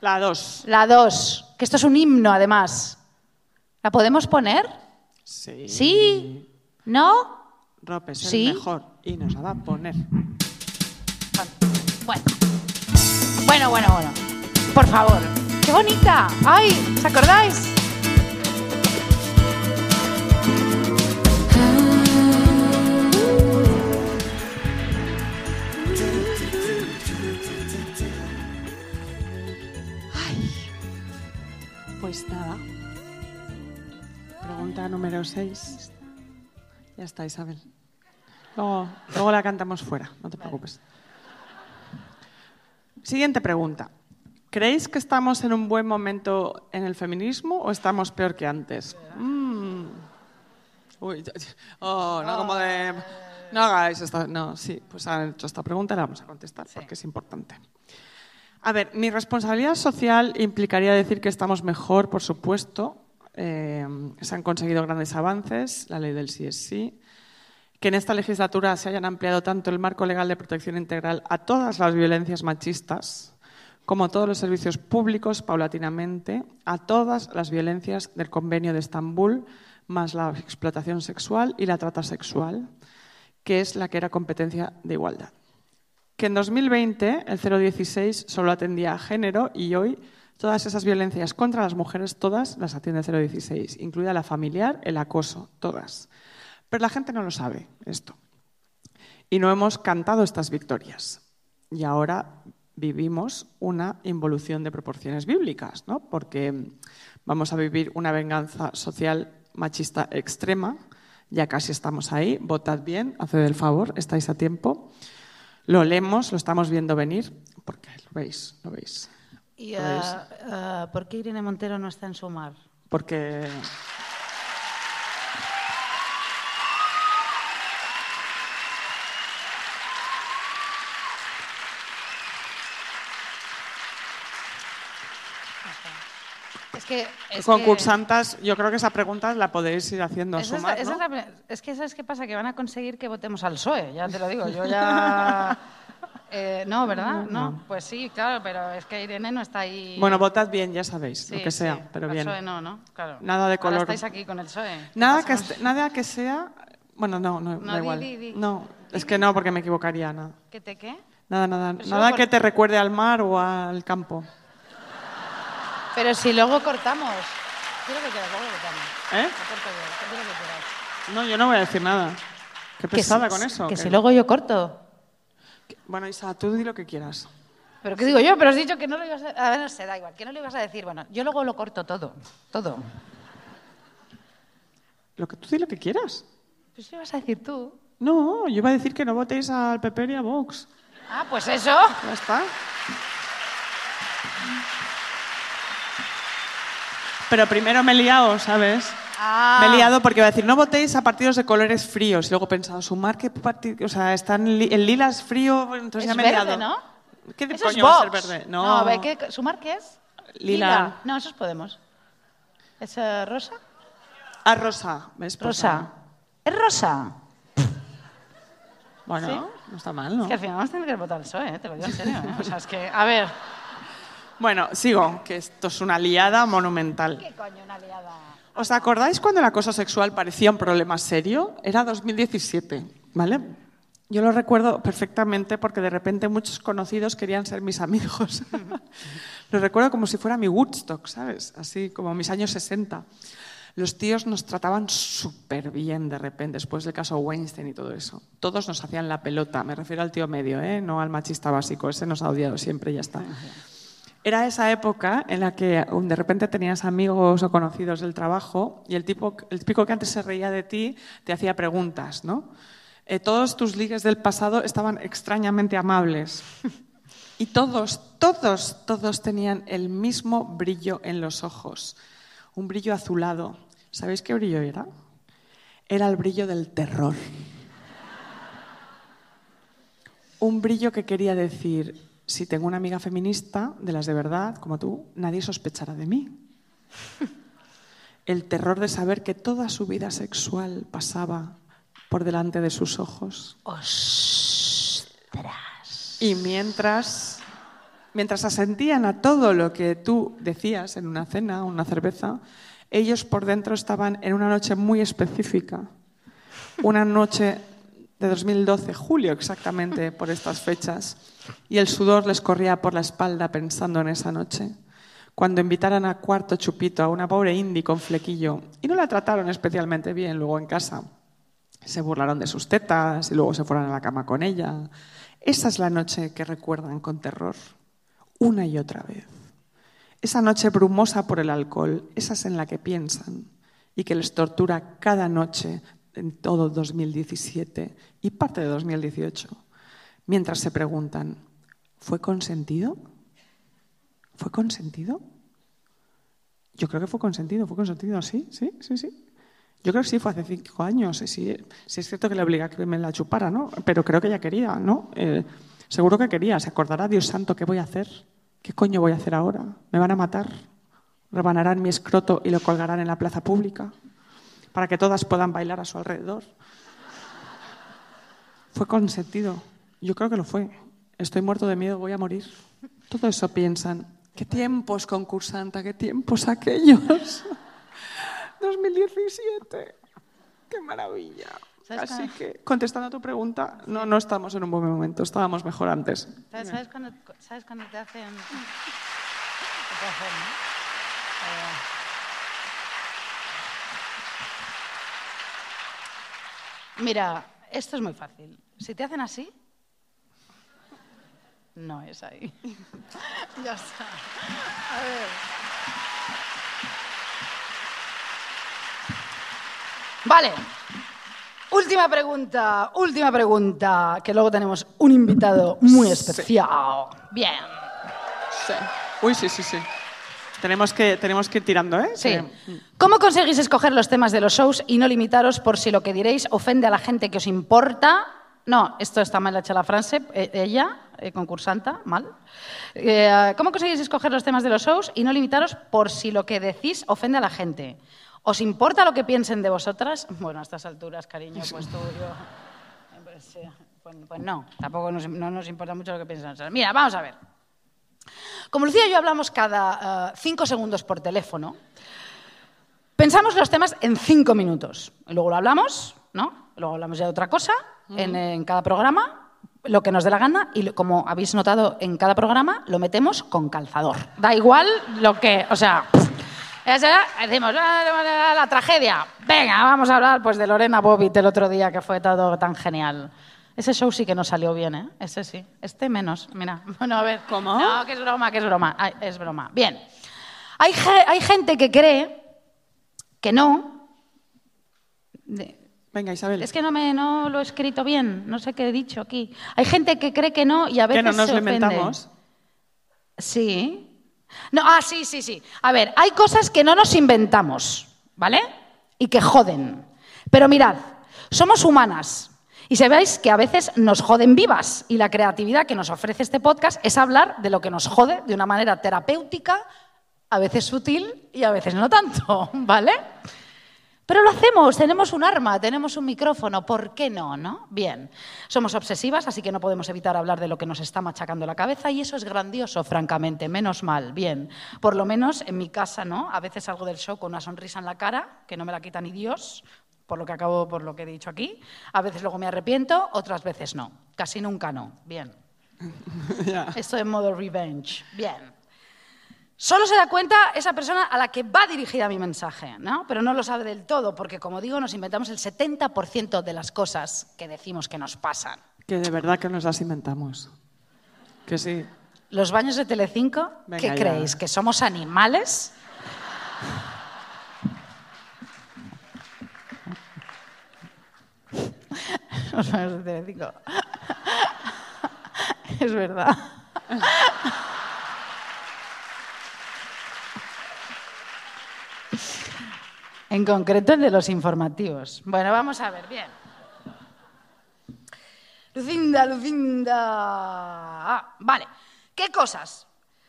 La dos. La 2, que esto es un himno además. ¿La podemos poner? Sí. ¿Sí? ¿No? Rope es Sí. el mejor y nos la va a poner. Bueno. Bueno, bueno, bueno. Por favor. ¡Qué bonita! ¡Ay! ¿Os acordáis? Pregunta número 6. Ya está, Isabel. Luego, luego la cantamos fuera, no te preocupes. Siguiente pregunta. ¿Creéis que estamos en un buen momento en el feminismo o estamos peor que antes? Mm. Uy, oh, no como de... No hagáis esta... No, sí, pues han hecho esta pregunta y la vamos a contestar porque es importante. A ver, mi responsabilidad social implicaría decir que estamos mejor, por supuesto. Eh, se han conseguido grandes avances, la ley del sí es sí. Que en esta legislatura se hayan ampliado tanto el marco legal de protección integral a todas las violencias machistas, como todos los servicios públicos, paulatinamente, a todas las violencias del Convenio de Estambul, más la explotación sexual y la trata sexual, que es la que era competencia de igualdad que en 2020 el 016 solo atendía a género y hoy todas esas violencias contra las mujeres, todas las atiende el 016, incluida la familiar, el acoso, todas. Pero la gente no lo sabe esto. Y no hemos cantado estas victorias. Y ahora vivimos una involución de proporciones bíblicas, ¿no? porque vamos a vivir una venganza social machista extrema. Ya casi estamos ahí. Votad bien, haced el favor, estáis a tiempo. Lo leemos, lo estamos viendo venir, porque lo veis, lo veis. Y, veis. ah, ah, ¿Por qué Irene Montero no está en Sumar? Porque Es que... Es concursantas, yo creo que esa pregunta la podéis ir haciendo que, esa es sumar, esa ¿no? es, la es que ¿sabes qué pasa? Que van a conseguir que votemos al PSOE, ya te lo digo. Yo ya... [laughs] [laughs] Eh, no, ¿verdad? No. Pues sí, claro, pero es que Irene no está ahí... Bueno, votad bien, ya sabéis, Sí, lo que sea, sí, pero bien. PSOE no, ¿no? Claro. Nada de Ahora color. estáis aquí con el PSOE. Nada que, este- nada que sea... Bueno, no, no, No, da di, igual. di, di. No, es que no, porque me equivocaría, nada. ¿Qué te qué? Nada, nada, Pero nada que te recuerde al mar o al campo. Pero si luego cortamos. Lo que quieras, luego lo quitamos. ¿Eh? Yo, que. No, yo no voy a decir nada. Qué Que pesada si- con eso. Que que- si luego yo corto. Bueno, Isa, tú di lo que quieras. ¿Pero qué digo yo? Pero has dicho que no lo ibas a... A ver, no sé, da igual. Que no lo ibas a decir. Bueno, yo luego lo corto todo. Todo. Lo que tú di lo que quieras. Pues lo ibas a decir tú. No, yo iba a decir que no votéis al PP ni a Vox. Ah, pues eso. Ya está. Pero primero me he liado, ¿sabes? Ah. Me he liado porque iba a decir, no votéis a partidos de colores fríos. Y luego he pensado, sumar qué partido... O sea, están li- el lila es frío, entonces Es ya me he liado. ¿no? ¿Qué de Eso es coño va a ser verde? No, No, a ver, ¿qué, ¿sumar qué es? Lila. No, eso es Podemos. ¿Es eh, rosa? Ah, rosa. ¿Ves? Rosa. ¿Es rosa? Bueno, ¿Sí? no está mal, ¿no? Es que al final vamos a tener que votar el PSOE, ¿eh? te lo digo en serio. ¿eh? O sea, es que, a ver. Bueno, sigo, que esto es una liada monumental. ¿Qué coño, una liada? ¿Os acordáis cuando el acoso sexual parecía un problema serio? Era 2017, ¿vale? Yo lo recuerdo perfectamente porque de repente muchos conocidos querían ser mis amigos. [laughs] lo recuerdo como si fuera mi Woodstock, ¿sabes? Así como mis años 60. Los tíos nos trataban súper bien de repente, después del caso Weinstein y todo eso. Todos nos hacían la pelota, me refiero al tío medio, ¿eh? no al machista básico, ese nos ha odiado siempre ya está. Era esa época en la que um, de repente tenías amigos o conocidos del trabajo y el, tipo, el típico que antes se reía de ti te hacía preguntas, ¿no? Eh, todos tus ligues del pasado estaban extrañamente amables. Y todos, todos, todos tenían el mismo brillo en los ojos. Un brillo azulado. ¿Sabéis qué brillo era? Era el brillo del terror. Un brillo que quería decir, si tengo una amiga feminista, de las de verdad, como tú, nadie sospechará de mí. El terror de saber que toda su vida sexual pasaba por delante de sus ojos. Y mientras, mientras asentían a todo lo que tú decías en una cena, una cerveza, ellos por dentro estaban en una noche muy específica. Una noche de 2012, julio exactamente, por estas fechas. Y el sudor les corría por la espalda pensando en esa noche. Cuando invitaron a cuarto chupito a una pobre indie con flequillo y no la trataron especialmente bien luego en casa. Se burlaron de sus tetas y luego se fueron a la cama con ella. Esa es la noche que recuerdan con terror, una y otra vez. Esa noche brumosa por el alcohol, esa es en la que piensan y que les tortura cada noche en todo 2017 y parte de 2018, mientras se preguntan, ¿fue consentido? ¿Fue consentido? Yo creo que fue consentido, fue consentido, sí, sí, sí, sí. Yo creo que sí, fue hace cinco años. Sí, sí, sí es cierto que le obliga a que me la chupara, ¿no? Pero creo que ella quería, ¿no? Eh, seguro que quería. Se acordará, Dios santo, ¿qué voy a hacer? ¿Qué coño voy a hacer ahora? ¿Me van a matar? ¿Rebanarán mi escroto y lo colgarán en la plaza pública? Para que todas puedan bailar a su alrededor. Fue consentido. Yo creo que lo fue. Estoy muerto de miedo, voy a morir. Todo eso piensan. ¿Qué tiempos, concursanta? ¿Qué tiempos aquellos? [laughs] 2017. ¡Qué maravilla! ¿Sabes Así que, contestando a tu pregunta, no, no estamos en un buen momento, estábamos mejor antes. ¿Sabes, sabes cuando, ¿Sabes cuando te hacen...? ¿Qué te hacen, no? Mira, esto es muy fácil. Si te hacen así, no es ahí. [laughs] ya está. A ver. Vale. Última pregunta, última pregunta, que luego tenemos un invitado muy especial. Bien. Sí. Uy, sí, sí, sí. Tenemos que, tenemos que ir tirando, ¿eh? Sí. ¿Cómo conseguís escoger los temas de los shows y no limitaros por si lo que diréis ofende a la gente que os importa? No, esto está mal hecha la frase. eh, ella, eh, concursanta, mal. Eh, ¿Cómo conseguís escoger los temas de los shows y no limitaros por si lo que decís ofende a la gente? ¿Os importa lo que piensen de vosotras? Bueno, a estas alturas, cariño, pues tú, yo... eh, Pues, sí, pues- pues no, tampoco nos, no nos importa mucho lo que piensan. Mira, vamos a ver. Como Lucía y yo hablamos cada eh, cinco segundos por teléfono, pensamos los temas en cinco minutos. Y luego lo hablamos, ¿no? Luego hablamos ya de otra cosa en, en cada programa, lo que nos dé la gana, y como habéis notado en cada programa, lo metemos con calzador. Da igual lo que, o sea, Ya decimos, "Ah, la tragedia. Venga, vamos a hablar pues de Lorena Bobbitt el otro día, que fue todo tan genial. Ese show sí que no salió bien, ¿eh? Ese sí. Este menos, mira. [laughs] Bueno, a ver. ¿Cómo? No, que es broma, que es broma. Ay, es broma. Bien. Hay, hay gente que cree que no. De- Venga, Isabel. es que no, me, no lo he escrito bien, no sé qué he dicho aquí. Hay gente que cree que no y a veces que no nos se lo ofende. inventamos. Sí. No, ah, sí, sí, sí. A ver, hay cosas que no nos inventamos, ¿vale? Y que joden. Pero mirad, somos humanas. Y sabéis que a veces nos joden vivas. Y la creatividad que nos ofrece este podcast es hablar de lo que nos jode de una manera terapéutica, a veces sutil y a veces no tanto, [laughs] ¿vale? Pero lo hacemos, tenemos un arma, tenemos un micrófono, ¿por qué no, no? Bien, somos obsesivas, así que no podemos evitar hablar de lo que nos está machacando la cabeza y eso es grandioso, francamente, menos mal, bien. Por lo menos en mi casa, ¿no? A veces salgo del show con una sonrisa en la cara, que no me la quita ni Dios, por lo que acabo, por lo que he dicho aquí. A veces luego me arrepiento, otras veces no. Casi nunca no. Bien. [laughs] Ya. Estoy en modo revenge. Bien. Solo se da cuenta esa persona a la que va dirigida mi mensaje, ¿no? Pero no lo sabe del todo, porque como digo, nos inventamos el 70% de las cosas que decimos que nos pasan. Que de verdad que nos las inventamos. Que sí. Los baños de Telecinco, Venga, ¿qué ya. creéis? ¿Que somos animales? Los de Telecinco. Es verdad. [laughs] En concreto el de los informativos. Bueno, vamos a ver, bien. Lucinda, Lucinda. Ah, vale. ¿Qué cosas?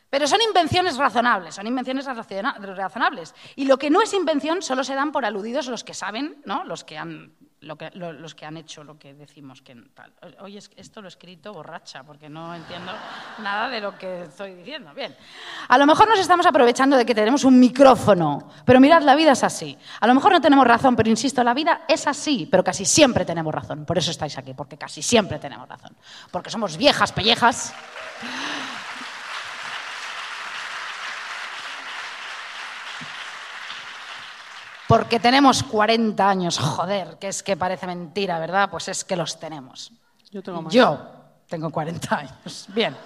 Pero son invenciones razonables, son invenciones razona- razonables. Y lo que no es invención solo se dan por aludidos los que saben, ¿no? Los que han, lo que, lo- los que han hecho lo que decimos que tal. Oye, es- esto lo he escrito borracha porque no entiendo nada de lo que estoy diciendo. Bien. A lo mejor nos estamos aprovechando de que tenemos un micrófono, pero mirad, la vida es así. A lo mejor no tenemos razón, pero insisto, la vida es así, pero casi siempre tenemos razón. Por eso estáis aquí, porque casi siempre tenemos razón. Porque somos viejas pellejas. Porque tenemos 40 años, joder, que es que parece mentira, ¿verdad? Pues es que los tenemos. Yo tengo más. Yo tengo 40 años. Bien.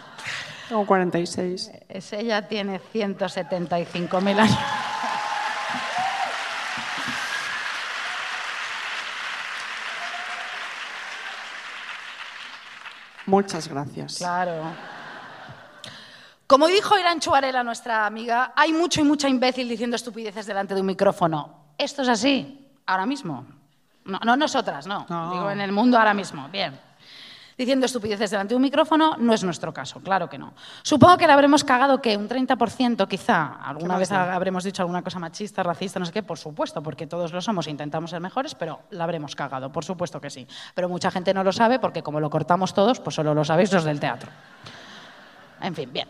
Tengo 46. Es ella tiene 175.000 años. Muchas gracias. Claro. Como dijo Irán Chuarela, nuestra amiga, hay mucho y mucha imbécil diciendo estupideces delante de un micrófono. Esto es así, ahora mismo. No, no nosotras, no. No. Digo, en el mundo ahora mismo. Bien. Diciendo estupideces delante de un micrófono no es nuestro caso, claro que no. Supongo que le habremos cagado que un 30% quizá. Alguna vez habremos dicho alguna cosa machista, racista, no sé qué, por supuesto, porque todos lo somos e intentamos ser mejores, pero la habremos cagado, por supuesto que sí. Pero mucha gente no lo sabe porque como lo cortamos todos, pues solo lo sabéis los del teatro. En fin, bien.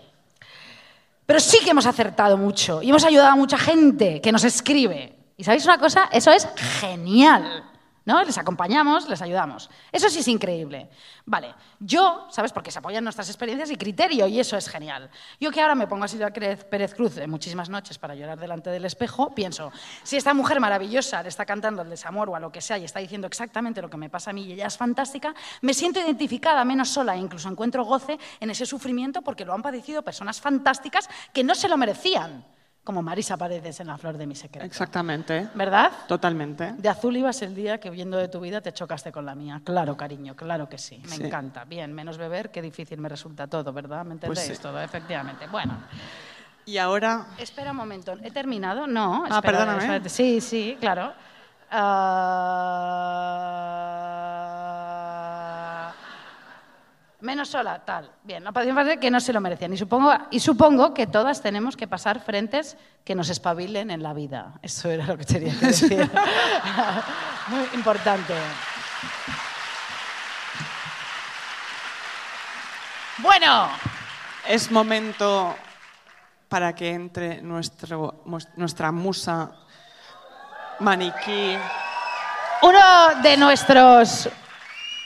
Pero sí que hemos acertado mucho y hemos ayudado a mucha gente que nos escribe. Y sabéis una cosa, eso es genial. ¿No? Les acompañamos, les ayudamos. Eso sí es increíble. Vale, yo, ¿sabes? Porque se apoyan nuestras experiencias y criterio, y eso es genial. Yo que ahora me pongo a Silvia Pérez Cruz en muchísimas noches para llorar delante del espejo, pienso, si esta mujer maravillosa le está cantando al desamor o a lo que sea y está diciendo exactamente lo que me pasa a mí y ella es fantástica, me siento identificada, menos sola, e incluso encuentro goce en ese sufrimiento porque lo han padecido personas fantásticas que no se lo merecían, como Marisa Paredes en La Flor de mi Secreto. Exactamente. ¿Verdad? Totalmente. De azul ibas el día que huyendo de tu vida te chocaste con la mía. Claro, cariño, claro que sí. Me Sí. encanta. Bien, menos beber, qué difícil me resulta todo, ¿verdad? ¿Me entendéis Pues sí. todo? Efectivamente. Bueno, Y ahora, espera un momento. ¿He terminado? No. Ah, espera, perdóname. espérate. Sí, sí, claro. Ah, Menos sola, tal. Bien, no podemos hacer que no se lo merecían. Y supongo, y supongo que todas tenemos que pasar frentes que nos espabilen en la vida. Eso era lo que tenía que [laughs] decir. [laughs] Muy importante. Bueno, es momento para que entre nuestro, nuestra musa maniquí uno de nuestros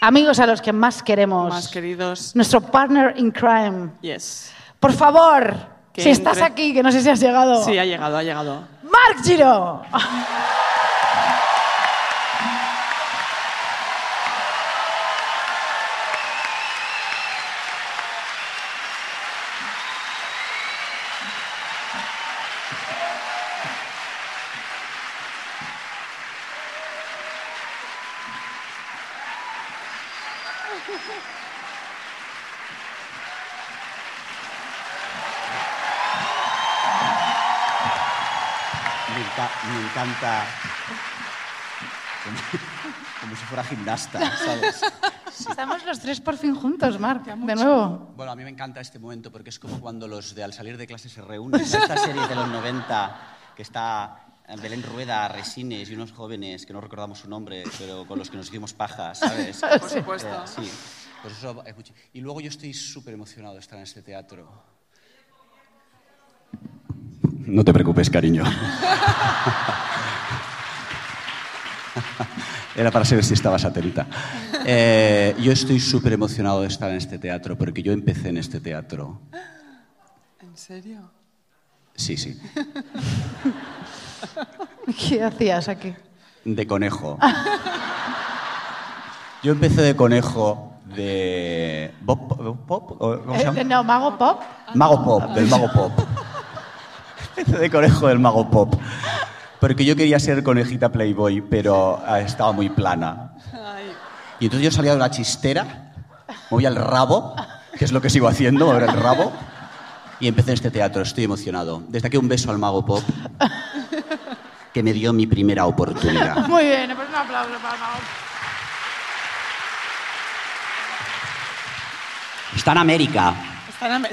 amigos a los que más queremos, más queridos. nuestro partner in crime. Yes. Por favor, Que si estás aquí, que no sé si has llegado, Sí, ha llegado, ha llegado. Mark Marc Giró. Me, enca- me encanta. Como, como si fuera gimnasta, ¿sabes? Estamos los tres por fin juntos, Marc. De nuevo. Bueno, a mí me encanta este momento porque es como cuando los de al salir de clase se reúnen. Esta serie de los 90 que está Belén Rueda, Resines y unos jóvenes que no recordamos su nombre, pero con los que nos hicimos pajas, ¿sabes? [laughs] Por supuesto. Eh, sí, pues eso Y luego yo estoy súper emocionado de estar en este teatro. No te preocupes, cariño. [laughs] Era para saber si estabas atenta. Eh, yo estoy súper emocionado de estar en este teatro porque yo empecé en este teatro. ¿En serio? Sí, sí. [laughs] ¿Qué hacías aquí? De conejo. Yo empecé de conejo de... ¿Bob Pop? ¿O ¿Cómo se llama? Eh, no, Mago Pop. Mago Pop, del Mago Pop. Empecé de conejo del Mago Pop. Porque yo quería ser conejita Playboy, pero ah, estaba muy plana. Y entonces yo salía de la chistera, movía el rabo, que es lo que sigo haciendo, mover el rabo, y empecé este teatro. Estoy emocionado. Desde aquí un beso al Mago Pop, que me dio mi primera oportunidad. [laughs] Muy bien, pues un aplauso para. Está en América.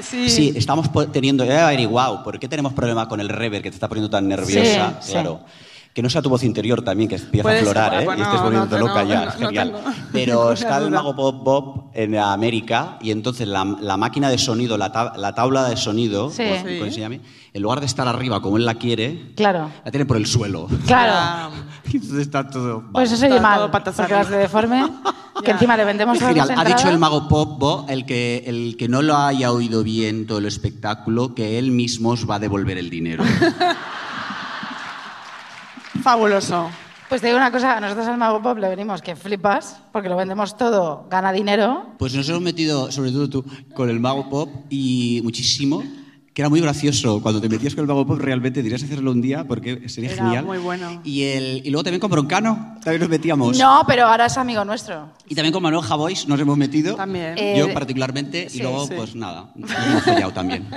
Sí. Sí, estamos teniendo. He averiguado por qué tenemos problema con el rever que te está poniendo tan nerviosa. Sí, sí. Que no sea tu voz interior también, que empieza a florar, ser, ¿eh? bueno, y estés volviéndote no, loca no, ya. no, no genial. [laughs] [laughs] Pero está el mago Bob Bob en América y entonces la, la máquina de sonido, la, tab- la tabla de sonido, Sí. Sí. se llame, en lugar de estar arriba como él la quiere, Claro. la tiene por el suelo. Claro. [laughs] Entonces está todo. Pues eso todo patas porque las de deforme, que encima le vendemos Es las Ha dicho el mago Pop, Bo, el que, el que no lo haya oído bien todo el espectáculo, que él mismo os va a devolver el dinero. Fabuloso. Pues te digo una cosa, a nosotros al Mago Pop le venimos que flipas, porque lo vendemos todo, gana dinero. Pues nos hemos metido, sobre todo tú, con el Mago Pop y muchísimo, que era muy gracioso. Cuando te metías con el Mago Pop, realmente dirías hacerlo un día porque sería Era genial. muy bueno. Y, el, y luego también con Broncano, también nos metíamos. No, pero ahora es amigo nuestro. Y también con Manuel Javois nos hemos metido. También. Eh, Yo particularmente, sí, y luego, sí. pues nada, nos hemos follado también. [laughs]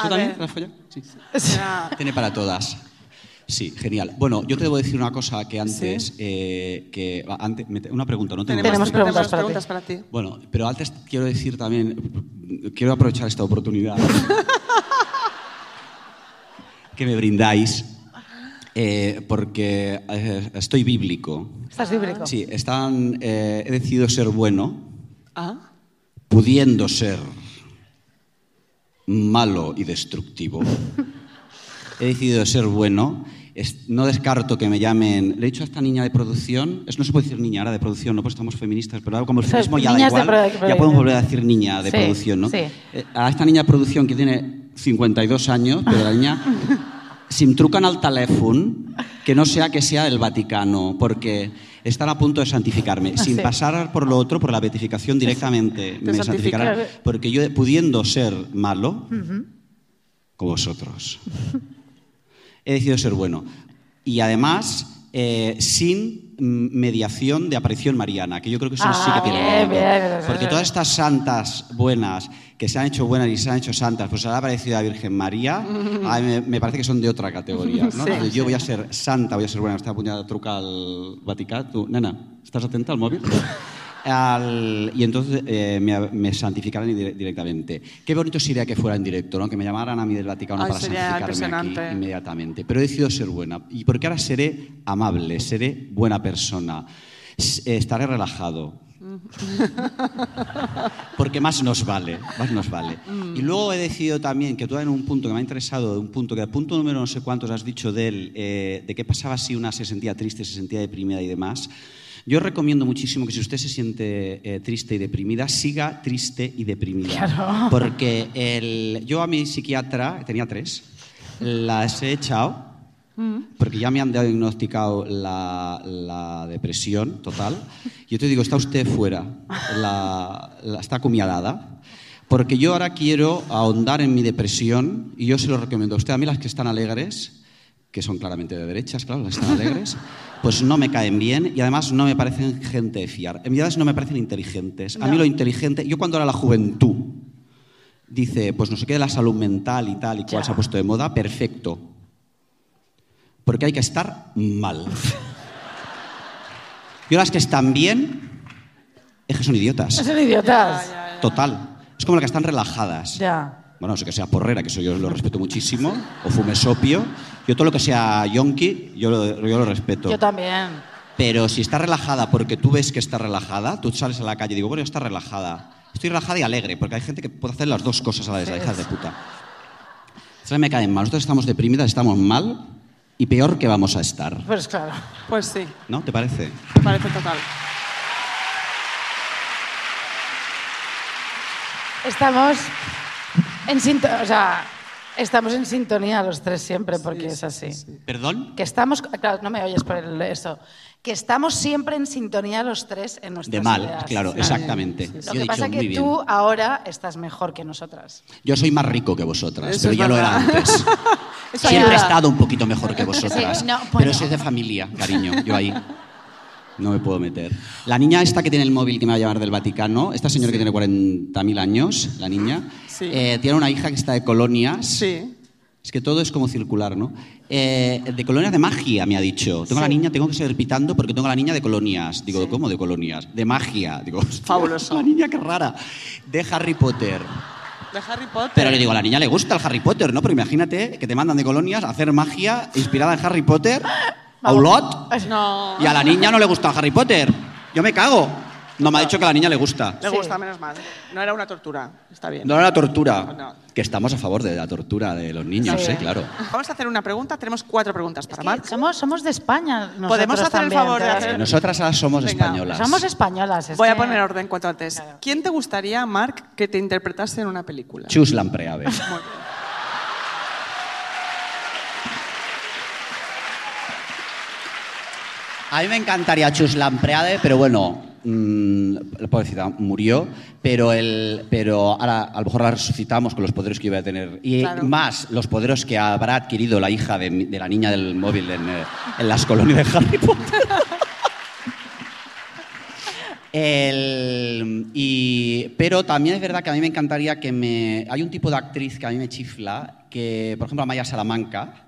¿Tú A también ver. te has follado? Sí. Tiene para todas. Sí, genial. Bueno, yo te debo decir una cosa que antes, eh, que antes una pregunta, no tengo Tenemos más. preguntas para ti. preguntas para ti. Bueno, pero antes quiero decir también, quiero aprovechar esta oportunidad [laughs] que me brindáis, eh, porque eh, estoy bíblico. Estás bíblico. Sí, están, eh, he decidido ser bueno, Ah, pudiendo ser malo y destructivo. He decidido ser bueno. No descarto que me llamen. Le he dicho a esta niña de producción. Es, no se puede decir niña ahora de producción, no pues estamos feministas, pero ahora como el feminismo ya da igual, ya podemos volver a decir niña de Sí, producción, ¿no? sí. Eh, a esta niña de producción que tiene 52 años, pero la niña. [laughs] si em truquen al telèfon, que no sea que sea del Vaticano, porque están a punto de santificarme. Sin sí. pasar por lo otro, por la beatificación directamente, Te me santifica. santificarán. Porque yo, pudiendo ser malo, como vosotros, he decidido ser bueno. Y además, eh, sin mm, mediación de aparición mariana, que yo creo que eso sí Ah, que tiene bien, bien, bien, Porque todas estas santas buenas, que se han hecho buenas y se han hecho santas, pues se le ha parecido a la Virgen María, a mí me, parece que son de otra categoría. ¿no? [laughs] Sí, Entonces, sí. yo voy a ser santa, voy a ser buena. Estaba a punt de trucar al Vaticano. Nena, ¿estás atenta al móvil? [laughs] Al- y entonces eh, me, me directamente. Qué bonito sería que fuera en directo, ¿no? que me llamaran a mí del Vaticano Ay, para santificarme aquí inmediatamente. Pero he decidido ser buena. Y porque ahora seré amable, seré buena persona, eh, estaré relajado. [laughs] Porque más nos vale, más nos vale. Y luego he decidido también que tú en un punto que me ha interesado, un punto que al punto número no sé cuántos has dicho de él, eh, de qué pasaba si una se sentía triste, se sentía deprimida y demás. Yo recomiendo muchísimo que si usted se siente eh, triste y deprimida, siga triste y deprimida. Claro. Porque el, yo a mi psiquiatra, tenía tres, las he echado porque ya me han diagnosticado la, la depresión total. Yo te digo, está usted fuera, la- la- está acumiadada. Porque yo ahora quiero ahondar en mi depresión y yo se lo recomiendo a usted. A mí las que están alegres, que son claramente de derechas, claro, las que están [laughs] alegres, pues no me caen bien y además no me parecen gente de fiar. En realidad no me parecen inteligentes. A mí lo inteligente, yo cuando era la juventud, dice, pues no sé qué de la salud mental y tal y cual se ha puesto de moda, perfecto. Porque hay que estar mal. [laughs] Y las que están bien, es que son idiotas. Son idiotas. Total. Es como las que están relajadas. Ya. Bueno, no sé que sea porrera, que eso yo lo respeto muchísimo, o fumesopio. Yo todo lo que sea yonki, yo lo, yo lo respeto. Yo también. Pero si está relajada porque tú ves que está relajada, tú sales a la calle y digo, bueno, está relajada. Estoy relajada y alegre, porque hay gente que puede hacer las dos cosas a la vez, la hija de puta. Entonces me caen mal. Nosotros estamos deprimidas, estamos mal y peor que vamos a estar. Pues claro. Pues sí, ¿No? ¿Te parece? me parece total. Estamos en sintonía, o sea, estamos en sintonía los tres siempre porque es así. ¿Perdón? Que estamos, claro, no me oyes por el, eso, que estamos siempre en sintonía los tres en nuestras De mal, ideas. claro, Sí. exactamente. Lo Yo he que dicho pasa muy que bien. tú ahora estás mejor que nosotras. Yo soy más rico que vosotras, Eso pero es ya lo era verdad. antes. [laughs] Siempre he estado un poquito mejor que vosotras. Sí, no, Pero bueno. eso es de familia, cariño. Yo ahí no me puedo meter. La niña esta que tiene el móvil que me va a llevar del Vaticano, esta señora que tiene 40.000 años, la niña, Sí. eh, tiene una hija que está de colonias. Sí. Es que todo es como circular, ¿no? Eh, de colonias de magia, me ha dicho. Tengo la niña, tengo que seguir pitando porque tengo la niña de colonias. Digo, ¿cómo de colonias? De magia. Digo, hostia, Fabuloso. La niña, qué rara. De Harry Potter. De Harry Potter. Pero le digo, a la niña le gusta el Harry Potter, ¿no? Pero imagínate que te mandan de colonias a hacer magia inspirada en Harry Potter, a Olot, No. y a la niña no le gusta Harry Potter. Yo me cago. No me ha dicho que a la niña le gusta. Le Sí. gusta, menos mal. No era una tortura. Está bien. No era la tortura. No. Que estamos a favor de la tortura de los niños, Sí. ¿eh? Claro. Vamos a hacer una pregunta. Tenemos cuatro preguntas para Que Marc. somos, somos de España. nosotros Podemos hacer el también, favor de ¿te das hacer-? Nosotras ahora somos Venga. españolas. Somos españolas. es Voy a que- poner orden cuanto antes. ¿Quién te gustaría, Marc, que te interpretase en una película? Chus Lampreave. Muy bien. A mí me encantaría Chus Lampreave, pero bueno, mm, la pobrecita murió, pero, el, pero ahora a lo mejor la resucitamos con los poderes que iba a tener. Y Claro. más los poderes que habrá adquirido la hija de, mi- de la niña del móvil en, eh, en las colonias de Harry Potter. [laughs] El- y, pero también es verdad que a mí me encantaría que me... Hay un tipo de actriz que a mí me chifla, que por ejemplo Amaya Salamanca,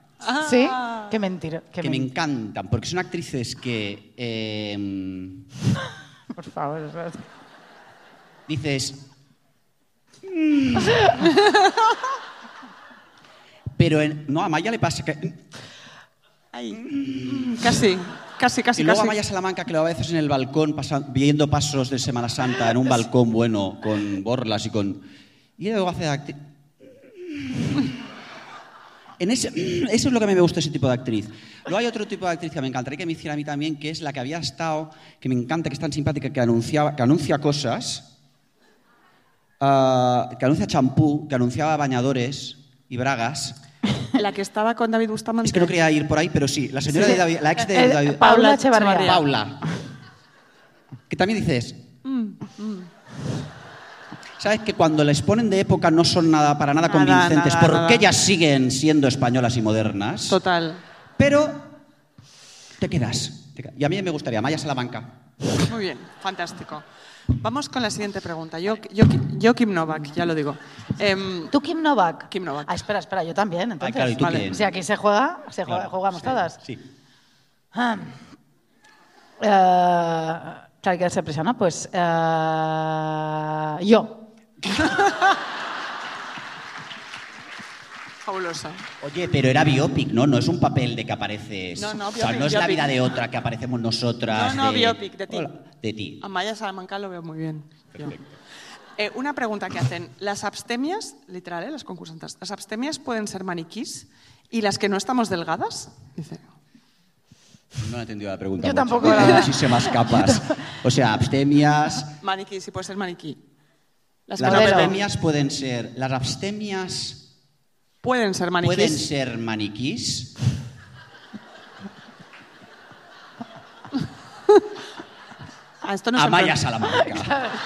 Sí, qué mentira. Qué que me encantan, porque son actrices que eh, [laughs] Por favor. es verdad. dices... "Mm". [laughs] Pero en- no, a Maya le pasa que... Casi, casi, casi, Y luego a. Maya Salamanca, que lo a veces en el balcón, viendo pasos de Semana Santa en un balcón bueno, con borlas y con... Y luego hace acti- En ese, [clears throat] eso es lo que a mí me gusta ese tipo de actriz. Luego hay otro tipo de actriz que me encantaría que me hiciera a mí también, que es la que había estado, que me encanta, que es tan simpática, que, anunciaba, que anuncia cosas, ah, que anuncia champú, que anunciaba bañadores y bragas. [laughs] La que estaba con David Bustamante. Es que no quería ir por ahí, pero sí, la señora de David, la ex de Eh, David, Paula Paula Echevarría. Paula. Que también dices. ¿Sabes que cuando les ponen de época no son nada para nada, Nada, convincentes? nada, porque nada. ellas siguen siendo españolas y modernas. Total. Pero te quedas. Y a mí me gustaría, Maya Salamanca. Muy bien, fantástico. Vamos con la siguiente pregunta. Yo, yo, yo Kim Novak, ya lo digo. Em, ¿Tú, Kim Novak? Kim Novak. Ah, espera, espera, yo también. Entonces. claro, ¿y tú vale. quién? Si aquí se juega, se juega- Claro, jugamos sí, todas. Sí. Ah. Eh, claro, hay que darse prisa, ¿no? Pues eh, yo. [laughs] fabuloso. Oye, pero era biopic, ¿no? No es un papel de que apareces. No, no, o sea, biopic, no es la biopic. vida de otra que aparecemos nosotras. No, no, de... biopic, de ti. Hola, de ti. Amaya Salamanca lo veo muy bien. yo. Eh, una pregunta que hacen. ¿Las abstemias, literal, eh, las concursantes, las abstemias pueden ser maniquís y las que no estamos delgadas? Dice. No he entendido la pregunta. Yo mucho. tampoco, Hay [laughs] muchísimas capas. O sea, abstemias. Maniquí, sí puede ser maniquí. Las abstemias pueden ser. Las abstemias Pueden ser maniquís. Pueden ser maniquís. Ah, esto no Amaya Salamanca. [laughs]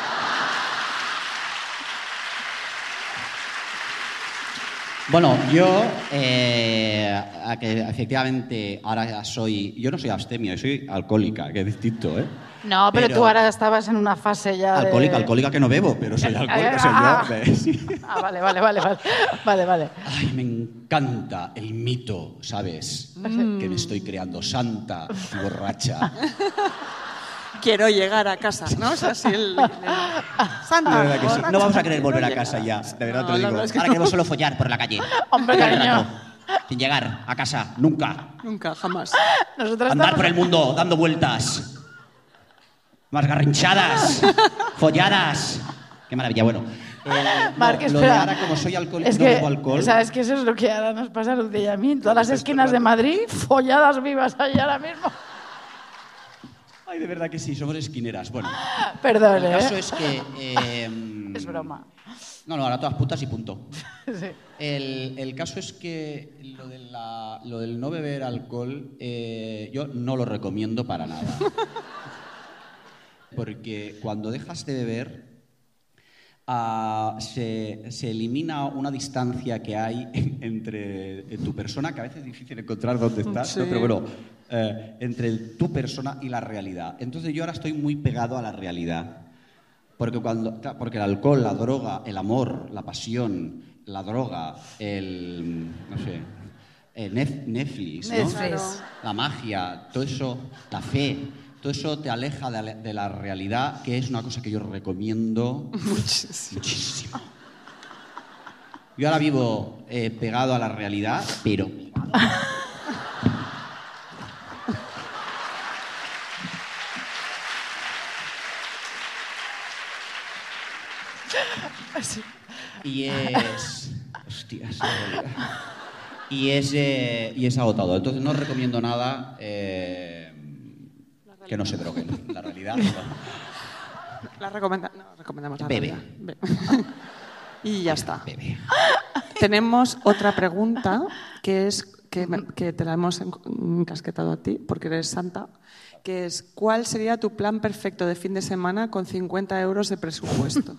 Bueno, yo, eh, que efectivamente ahora soy. Yo no soy abstemio, soy alcohólica, que es distinto, ¿eh? No, pero, tú ahora estabas en una fase ya de- Alcohólica, alcohólica que no bebo, pero soy [laughs] alcohólica, soy Ah. yo. Sí. [laughs] Ah, vale, vale, vale, vale. Vale, vale. Ay, me encanta el mito, ¿sabes? Que me estoy creando santa y borracha. [laughs] Quiero llegar a casa, ¿no? Es así el... el- Santa. Sí. borracha, No vamos a querer volver a casa ya, de verdad No, te lo digo. es que Ahora no. queremos solo follar por la calle. Hombre, cariño. Sin llegar a casa, nunca. Nunca, jamás. Nosotras Andar estamos- por el mundo dando vueltas. Más garrinchadas. folladas. Qué maravilla. Bueno, eh, Marc, no, lo de espera. ahora, como soy alcohólico, Es no que, bebo alcohol. ¿Sabes que Eso es lo que ahora nos pasa a Luz y a mí. En todas las esquinas de Madrid, folladas vivas ahí ahora mismo. Ay, de verdad que sí, somos esquineras. Bueno, Perdón, el ¿eh? caso es que... eh, [laughs] Es broma. No, no, ahora todas putas y punto. [laughs] Sí. El, el caso es que lo, de la- lo del no beber alcohol, eh, yo no lo recomiendo para nada. [laughs] Porque cuando dejas de beber, ah, se, se elimina una distancia que hay [laughs] entre tu persona, que a veces es difícil encontrar dónde estás, pero bueno, eh, entre tu persona y la realidad. Entonces yo ahora estoy muy pegado a la realidad. Porque, cuando, porque el alcohol, la droga, el amor, la pasión, la droga, el. no sé. el Nef- Netflix, ¿no? Netflix. La magia, todo eso, la fe, todo eso te aleja de la, de la realidad, que es una cosa que yo recomiendo muchísimo. Yo ahora vivo eh, pegado a la realidad, pero. Y es. Hostias. Y es, eh, y es agotado. Entonces no recomiendo nada eh, que no se droguen, la realidad. [laughs] La recomenda... no, recomendamos la Bebe. Bebe. [laughs] y ya está. Bebe. Tenemos otra pregunta que es que, que te la hemos en- encasquetado a ti porque eres santa, que es ¿cuál sería tu plan perfecto de fin de semana con 50 euros de presupuesto?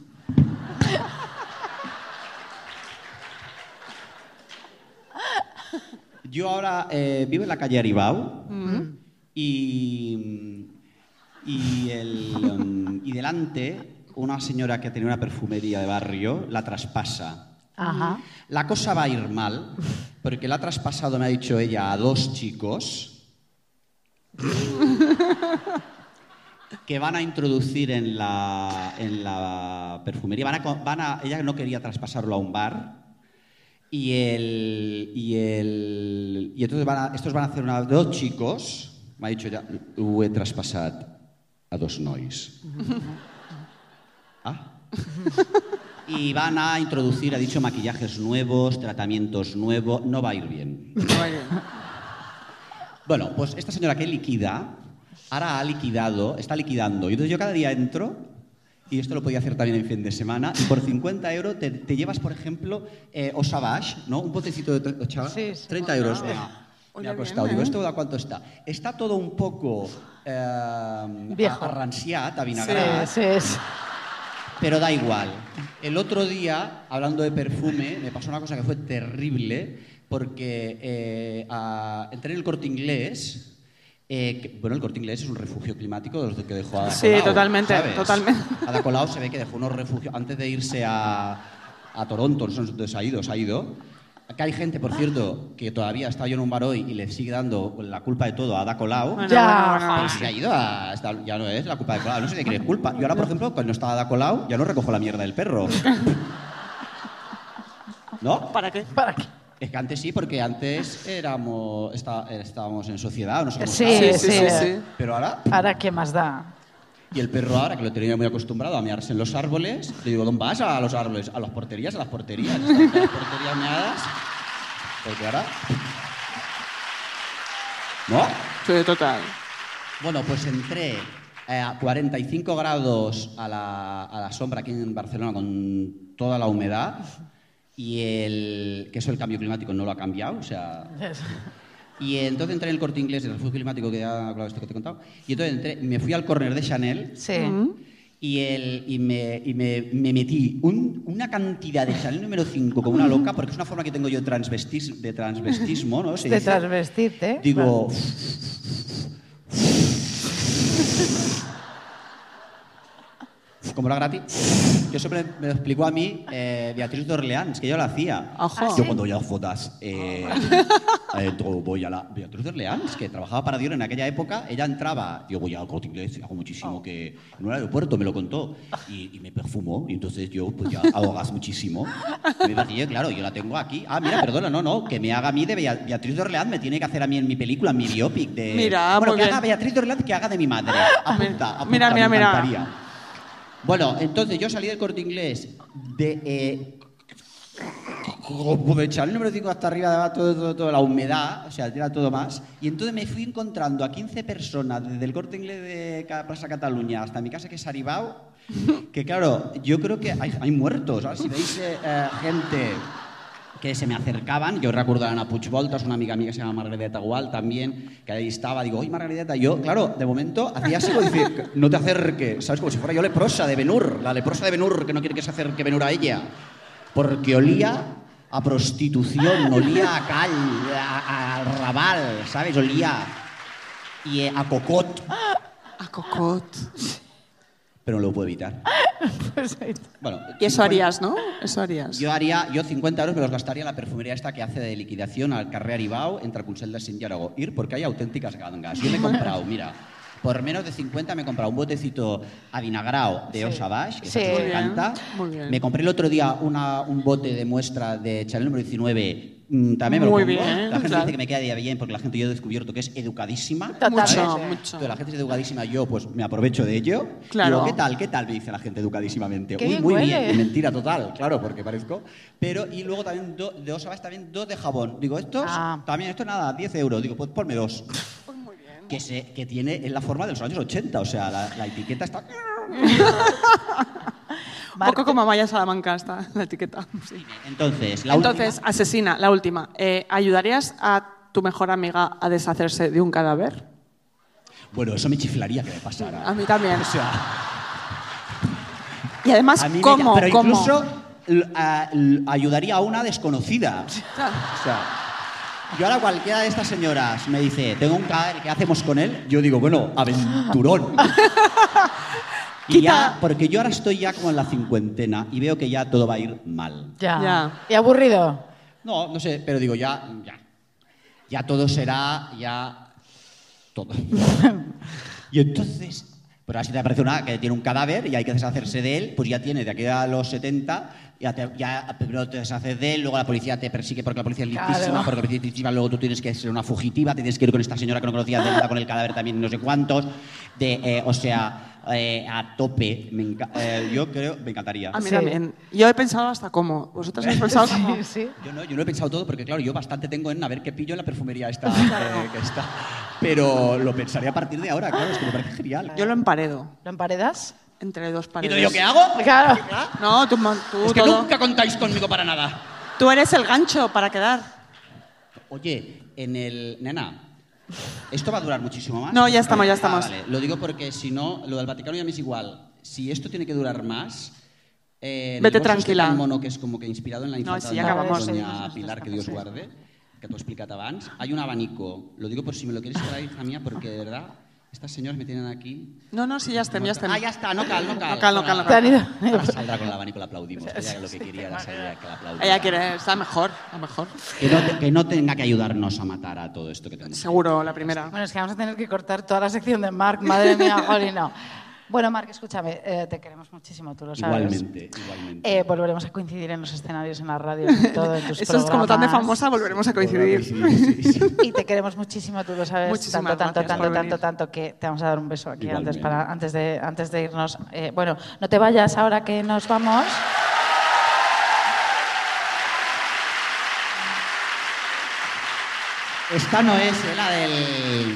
Yo ahora eh, vivo en la calle Aribau y, y, el, um, y delante una señora que tenía una perfumería de barrio la traspasa. Ajá. La cosa va a ir mal porque la ha traspasado, me ha dicho ella, a dos chicos que van a introducir en la, en la perfumería. Van a, van a- ella no quería traspasarlo a un bar. Y, el, y, el, y entonces van a- estos van a hacer una, dos chicos, m'ha dit ja, ho he traspassat a dos nois. [laughs] ah. Y van a introducir, ha dicho, maquillajes nuevos, tratamientos nuevos, no va a ir bien. Muy bien. Bueno, pues esta señora que liquida, ahora ha liquidado, está liquidando. Y entonces yo cada día entro, y esto lo podía hacer también en fin de semana, y por 50 euros te, te llevas, por ejemplo, eh, Osavash, ¿no? Un potecito de Osavash, Sí, sí. 30 euros. Venga, Me ha bien, costado. ¿eh? Digo, ¿esto a cuánto está? Está todo un poco eh, Viejo. arranciat, Sí, avinagrat, sí, sí. pero da igual. El otro día, hablando de perfume, me pasó una cosa que fue terrible, porque eh, a- entré en el corte inglés. eh, que- bueno, el corte inglés es un refugio climático de los que dejó Ada Sí, Colau, totalmente, ¿sabes? totalmente. [laughs] Ada Colau se ve que dejó unos refugios antes de irse a, a Toronto, no sé dónde se ha ido, se ha ido. Acá hay gente, por cierto, que todavía está yo en un bar hoy y le sigue dando la culpa de todo a Ada Colau. Bueno, Ya, bueno, bueno. Se ha ido a... está- ya no es la culpa de Colau, no sé de quién es culpa. Yo ahora, por ejemplo, cuando estaba Ada Colau, ya no recojo la mierda del perro. [laughs] ¿No? ¿Para qué? ¿Para qué? Es que antes sí, porque antes éramos, está- estábamos en sociedad, no sé cómo Sí. Sí, sí, sí, sí. Pero ahora... ¿Para qué más da? Y el perro ahora, que lo tenía muy acostumbrado a mearse en los árboles, le digo, ¿dónde vas? A los árboles, a las porterías, a las porterías. Están las porterías meadas. Porque ahora... ¿No? Sí, total. Bueno, pues entré eh, a 45 grados a la, a la sombra aquí en Barcelona con toda la humedad Y el, que eso el cambio climático no lo ha cambiado, o sea... Y entonces entré en el corte inglés del refugio climático, que ya, claro, esto que te he contado. Y entonces entré, me fui al corner de Chanel Sí. y, el, y, me, y me, me metí un- una cantidad de Chanel número 5 como una loca, porque es una forma que tengo yo de, transvestis, de transvestismo, ¿no? Se De dice. transvestirte. Digo... [laughs] [laughs] Como era gratis. Yo siempre me lo explicó a mí eh, Beatriz de Orleans, que yo lo hacía. Ojo. Yo cuando voy a las fotos, eh, entro, voy a la Beatriz de Orleans, que trabajaba para Dior en aquella época, ella entraba, yo voy al corte inglés, hago muchísimo que en un aeropuerto me lo contó, y, y me perfumó, y entonces yo pues ya hago gas muchísimo. Me maquillé, claro, yo la tengo aquí. Ah, mira, perdona, no, no, que me haga a mí de Bea- Beatriz de Orleans, me tiene que hacer a mí en mi película, en mi biopic de... Mira, bueno, que bien. haga Beatriz de Orleans, que haga de mi madre. Apunta, apunta, Mira, mira, me mira. Bueno, entonces yo salí del corte inglés de. Eh, como de el número 5 hasta arriba, daba todo, la humedad, o sea, era todo más. Y entonces me fui encontrando a 15 personas desde el corte inglés de Plaza Cataluña hasta mi casa, que es Aribao, que claro, yo creo que hay, hay muertos. ¿sabes? Si veis eh, eh, gente que se me acercaban, yo recuerdo a Ana Puigvoltas, una amiga mía que se llama Margarita Gual también, que ahí estaba, digo, oye Margarita, yo, claro, de momento hacía así, no te acerques, ¿sabes? Como si fuera yo leprosa de Benur, la leprosa de Benur, que no quiere que se acerque Benur a ella, porque olía a prostitución, olía a cal, a rabal, ¿sabes? Olía y eh, a cocot, A Cocot. Pero no lo puedo evitar. [laughs] Pues ahí- Bueno, Y eso 50 harías, ¿no? Eso harías. Yo haría, yo 50 euros me los gastaría en la perfumería esta que hace de liquidación al carrer Aribao entre el Consell de Santiago. Ir porque hay auténticas gangas. Yo me he [laughs] comprado, mira, por menos de 50 me he comprado un botecito avinagrado de Osa Bash, que Sí. sí. Muy me bien, encanta. muy bien. Me compré el otro día una- un bote de muestra de Chanel número 19. Mm, También me lo Muy pongo. bien, La gente claro. dice que me queda de bien porque la gente yo he descubierto que es educadísima. Mucho, mucho. Entonces, la gente es educadísima, yo pues me aprovecho de ello. Claro. Digo, ¿qué tal? ¿Qué tal? Me dice la gente educadísimamente. Qué Uy, bien muy huele. bien. Mentira total, claro, porque parezco. Pero, y luego también do- de Osabas también dos de jabón. Digo, estos, Ah. también, esto nada, 10 euros. Digo, pues ponme dos. Que, se, que tiene en la forma de los años 80, o sea, la, la etiqueta está... [laughs] Un poco como Maya Salamanca está la etiqueta. sí. Entonces, la Entonces, última- asesina, la última. Eh, ¿Ayudarías a tu mejor amiga a deshacerse de un cadáver? Bueno, eso me chiflaría que me pasara. A mí también. O sea, Y además, me- ¿cómo? Pero ¿Cómo? incluso a- ayudaría a una desconocida. [laughs] O sea, yo ahora cualquiera de estas señoras me dice, tengo un cadáver, ¿qué hacemos con él? Yo digo, bueno, aventurón. [laughs] y Quita- ya, porque yo ahora estoy ya como en la cincuentena y veo que ya todo va a ir mal. Ya. Ya. ¿Y aburrido? No, no sé, pero digo, ya, ya. Ya todo será, ya. Todo. [laughs] y entonces. Pero así te aparece una que tiene un cadáver y hay que deshacerse de él, pues ya tiene de aquí a los 70, ya, te, ya primero te deshaces de él, luego la policía te persigue porque la policía es listísima, Claro. porque la policía es listísima, luego tú tienes que ser una fugitiva, tienes que ir con esta señora que no conocías de nada, con el cadáver también no sé cuántos, de, eh, o sea, eh, a tope. Me enca- eh, yo creo, me encantaría. A mí Sí. también. Yo he pensado hasta cómo. ¿Vosotros habéis pensado [laughs] cómo? Sí, sí. Yo no, yo no he pensado todo porque, claro, yo bastante tengo en a ver qué pillo en la perfumería esta eh, que está. Pero lo pensaré a partir de ahora, claro, es que me parece genial. Yo lo emparedo ¿Lo emparedas? entre dos ¿Y paredes. tú, yo qué hago? Claro. No, tú, tú Es que todo. nunca contáis conmigo para nada. Tú eres el gancho para quedar. Oye, en el. Nena, ¿esto va a durar muchísimo más? No, ya estamos, ya Ah, estamos. vale. Lo digo porque si no, lo del Vaticano ya me es igual. Si esto tiene que durar más. eh, Vete el bolso este mono que es como que inspirado en la No, infanta sí, de acabamos. doña Pilar, que Dios guarde, que t'ho he explicat abans. Hay un abanico. Lo digo por si me lo quieres traer, hija mía, porque de verdad, estas señoras me tienen aquí. No, no, sí, ya estem, ya estem. Ah, ya está, no cal, no cal. No cal, no cal, no ido- Ahora saldrá con el abanico, la aplaudimos. Ella lo que quería era salir que la aplaudiera. Ella quiere, está mejor, a mejor. Que no, te- que no tenga que ayudarnos a matar a todo esto que tenemos. Seguro, la primera. Bueno, es que vamos a tener que cortar toda la sección de Marc. Madre mía, [laughs] Jolly, no. Bueno, Marc, escúchame, eh, te queremos muchísimo, tú lo sabes. Igualmente, igualmente. Eh, volveremos a coincidir en los escenarios, en la radio, en todo, en [laughs] tus Eso es como tan de programas. famosa, volveremos a coincidir. Sí, sí, sí. Y te queremos muchísimo, tú lo sabes. Muchísimas tanto, tanto, gracias tanto, por tanto, venir. tanto que te vamos a dar un beso aquí antes, para, antes, de, antes de irnos. Eh, bueno, no te vayas ahora que nos vamos. Esta no es eh, la del.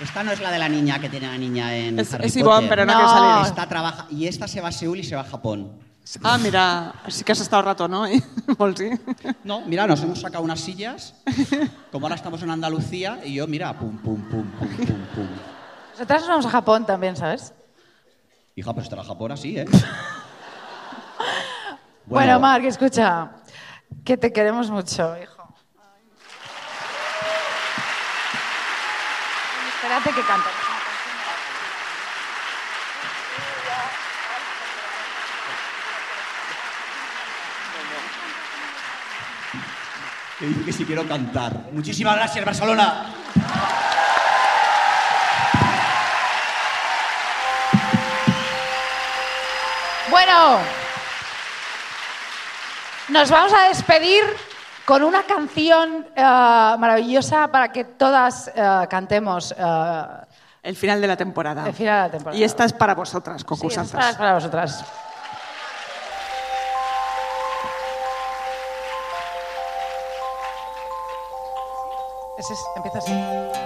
Esta no es la de la niña que tiene la niña en. Es- Harry es Ivonne, Potter. pero no, No. quiere salir. Esta trabaja. Y esta se va a Seúl y se va a Japón. Ah, mira, sí que has estado rato, ¿no? [laughs] No, mira, nos hemos sacado unas sillas. Como ahora estamos en Andalucía, y yo, mira, pum, pum, pum, pum, pum, pum. Nosotras nos vamos a Japón también, ¿sabes? Hija, pero estará Japón así, ¿eh? Bueno, Marc, escucha, que te queremos mucho, hijo. Espérate que cante. Que dice que si quiero cantar. Muchísimas gracias, Barcelona. Bueno, nos vamos a despedir con una canción eh, maravillosa para que todas eh, cantemos eh, El final de la temporada. el final de la temporada. Y esta es para vosotras, Sí, es concursantes. para, para vosotras. Ese es, empieza así.